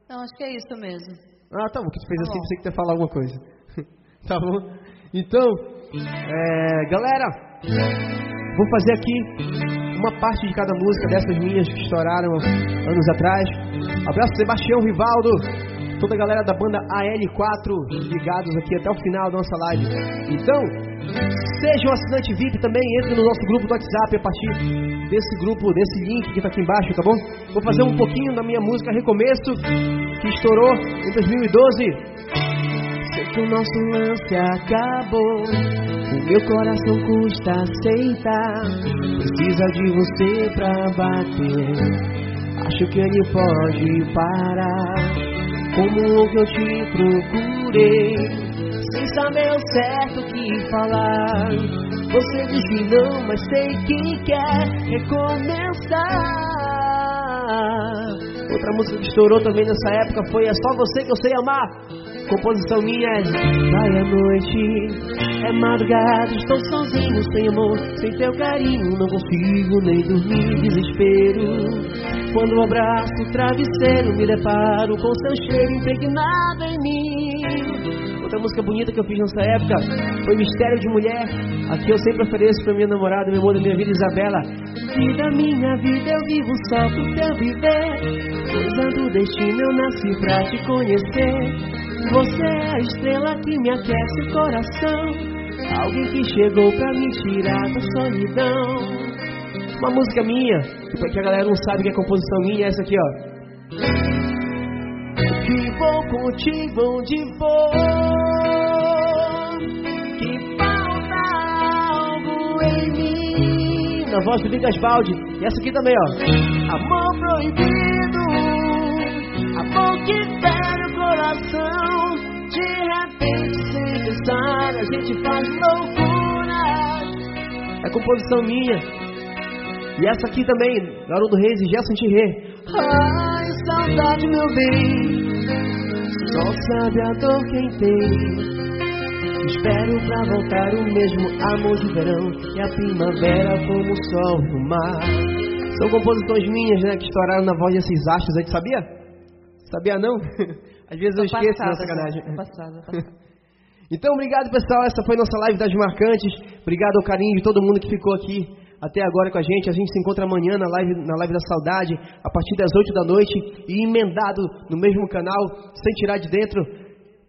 Não, acho que é isso mesmo. Ah, tá bom, que tu fez tá assim, você que quer falar alguma coisa. tá bom? Então, é, galera, Vou fazer aqui uma parte de cada música dessas minhas que estouraram anos atrás. Abraço Sebastião Rivaldo, toda a galera da banda AL4 ligados aqui até o final da nossa live. Então, seja um assinante VIP também, entre no nosso grupo do WhatsApp a partir desse grupo, desse link que está aqui embaixo, tá bom? Vou fazer um pouquinho da minha música Recomeço, que estourou em 2012 que o nosso lance acabou. O meu coração custa aceitar. Precisa de você pra bater. Acho que ele pode parar. Como que eu te procurei, sem saber o certo que falar. Você diz que não, mas sei que quer recomeçar. Outra música que estourou também nessa época foi É Só Você Que Eu Sei Amar. Composição minha é Vai à noite, é madrugada, estou sozinho, sem amor, sem teu carinho, não consigo nem dormir, desespero. Quando abraço o travesseiro, me deparo com seu cheiro impregnado em mim. Outra música bonita que eu fiz nessa época foi Mistério de Mulher. Aqui eu sempre ofereço pra minha namorada, meu amor da minha vida, Isabela. Vida minha vida, eu vivo só pro teu viver. Coisa do destino, eu nasci pra te conhecer. Você é a estrela que me aquece o coração. Alguém que chegou pra me tirar da solidão. Uma música minha, que a galera não sabe que é composição minha, é essa aqui, ó. Que vou contigo onde for. Que falta algo em mim. Na voz do Vigas Balde. E essa aqui também, ó. Amor proibido. Amor que fere o coração. De repente, sem pensar, a gente faz loucura. É composição minha. E essa aqui também, Haroldo Reis e Gerson Thierry. Ai, saudade, meu bem. Só sabe a dor quem tem. Espero pra voltar o mesmo amor de verão e a primavera como o sol no mar. São composições minhas, né, que estouraram na voz desses astros aí, sabia? Sabia não? Às vezes eu esqueço, passada, sacanagem. Passada, passada. então, obrigado pessoal. Essa foi nossa live das marcantes. Obrigado ao carinho de todo mundo que ficou aqui até agora com a gente. A gente se encontra amanhã na live, na live da saudade, a partir das 8 da noite e emendado no mesmo canal, sem tirar de dentro,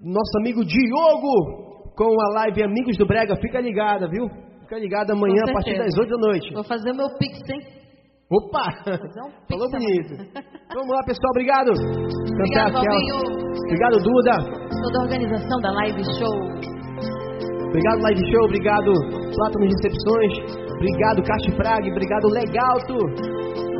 nosso amigo Diogo com a live Amigos do Brega. Fica ligada, viu? Fica ligada amanhã a partir das 8 da noite. Vou fazer o meu pix, hein? Opa! Um Falou bonito. Vamos lá, pessoal. Obrigado. Obrigado, Obrigado, Duda. Toda a organização da Live Show. Obrigado, Live Show. Obrigado, Plátano Recepções. Obrigado, Caixa Frag. Obrigado, Legalto.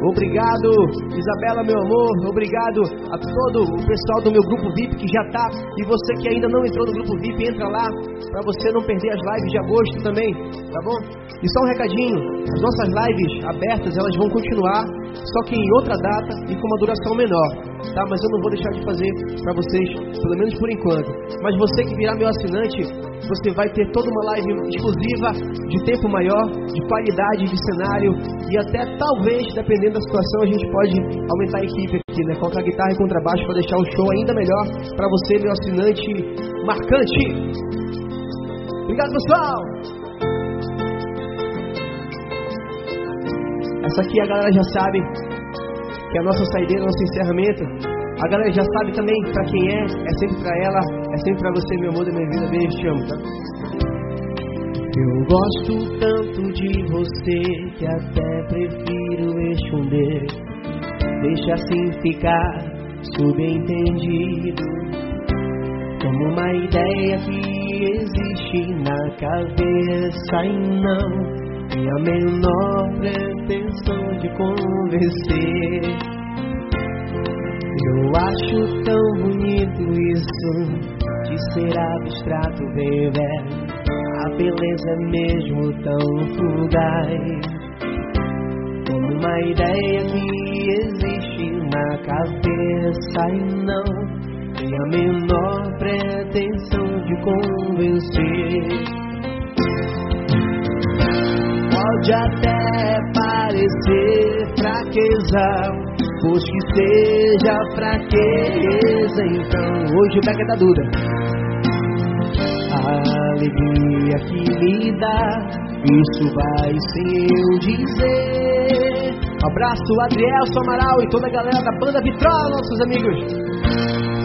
Obrigado, Isabela, meu amor. Obrigado a todo o pessoal do meu grupo VIP que já tá. E você que ainda não entrou no grupo VIP, entra lá para você não perder as lives de agosto também, tá bom? E só um recadinho: as nossas lives abertas elas vão continuar, só que em outra data e com uma duração menor, tá? Mas eu não vou deixar de fazer para vocês, pelo menos por enquanto. Mas você que virar meu assinante, você vai ter toda uma live exclusiva de tempo maior, de qualidade de cenário e até talvez, dependendo da situação, a gente pode aumentar a equipe aqui, né? Colocar guitarra e contrabaixo para deixar o show ainda melhor para você, meu assinante marcante. Obrigado, pessoal! Essa aqui a galera já sabe que é a nossa saideira, nosso encerramento. A galera já sabe também para quem é, é sempre para ela, é sempre para você, meu amor da minha vida. Beijo, te amo, tá? Eu gosto tanto de você que até prefiro esconder. Deixa assim ficar subentendido. Como uma ideia que existe na cabeça e não tem a menor pretensão de convencer. Eu acho tão bonito isso de ser abstrato, baby. A beleza é mesmo tão fugaz. Uma ideia que existe na cabeça e não tem a menor pretensão de convencer. Pode até parecer fraqueza, pois que seja fraqueza, então hoje Beca da Duda. A alegria que me dá, isso vai sem eu dizer. Abraço Adriel Amaral e toda a galera da banda Vitrola, nossos amigos.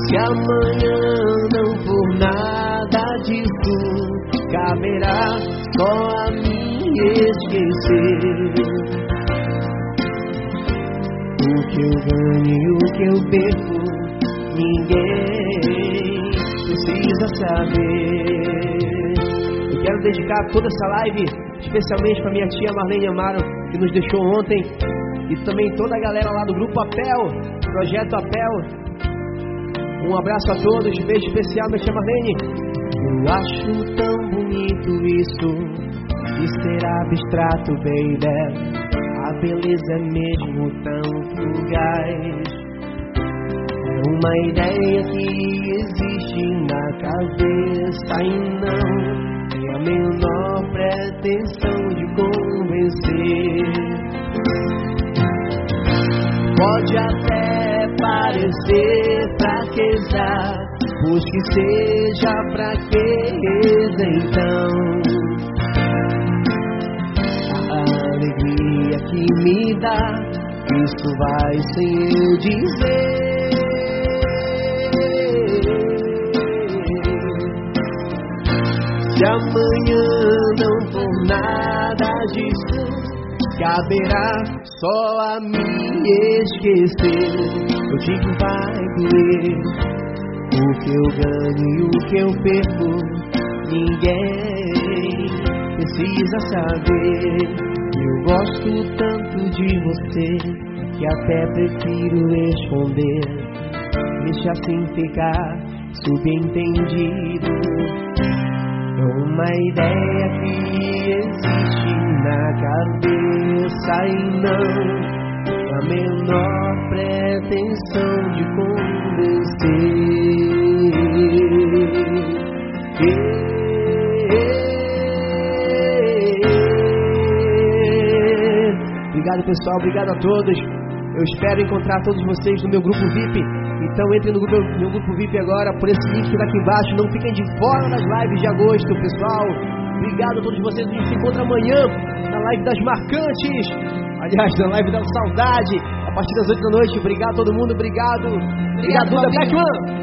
Se amanhã não for nada disso, caberá só a mim esquecer. O que eu ganho e o que eu perco, ninguém precisa saber. Eu quero dedicar toda essa live, especialmente para minha tia Marlene Amaro, que nos deixou ontem, e também toda a galera lá do Grupo Apel, Projeto Apel. Um abraço a todos, beijo especial, minha tia Marlene. Eu acho tão bonito isso de ser abstrato, baby a beleza é mesmo tão fugaz. É uma ideia que existe na cabeça e não tem a menor pretensão de convencer. Pode até parecer fraqueza, pois que seja fraqueza então alegria que me dá, isso vai sem eu dizer. Se amanhã não for nada disso, caberá só a me esquecer. Eu digo vai doer. O que eu ganho e o que eu perco, ninguém precisa saber. Eu gosto tanto de você que até prefiro esconder. Deixa assim ficar subentendido. Uma ideia que existe na cabeça e não a menor pretensão de convencer. Obrigado, pessoal. Obrigado a todos. Eu espero encontrar todos vocês no meu grupo VIP. Então entre no grupo, meu grupo VIP agora por esse link que tá aqui embaixo. Não fiquem de fora das lives de agosto, pessoal. Obrigado a todos vocês. A gente se encontra amanhã na live das marcantes. Aliás, na live da saudade. A partir das 8 da noite. Obrigado a todo mundo. Obrigado. Obrigado, Duda Beckman.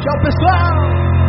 Tchau, pessoal.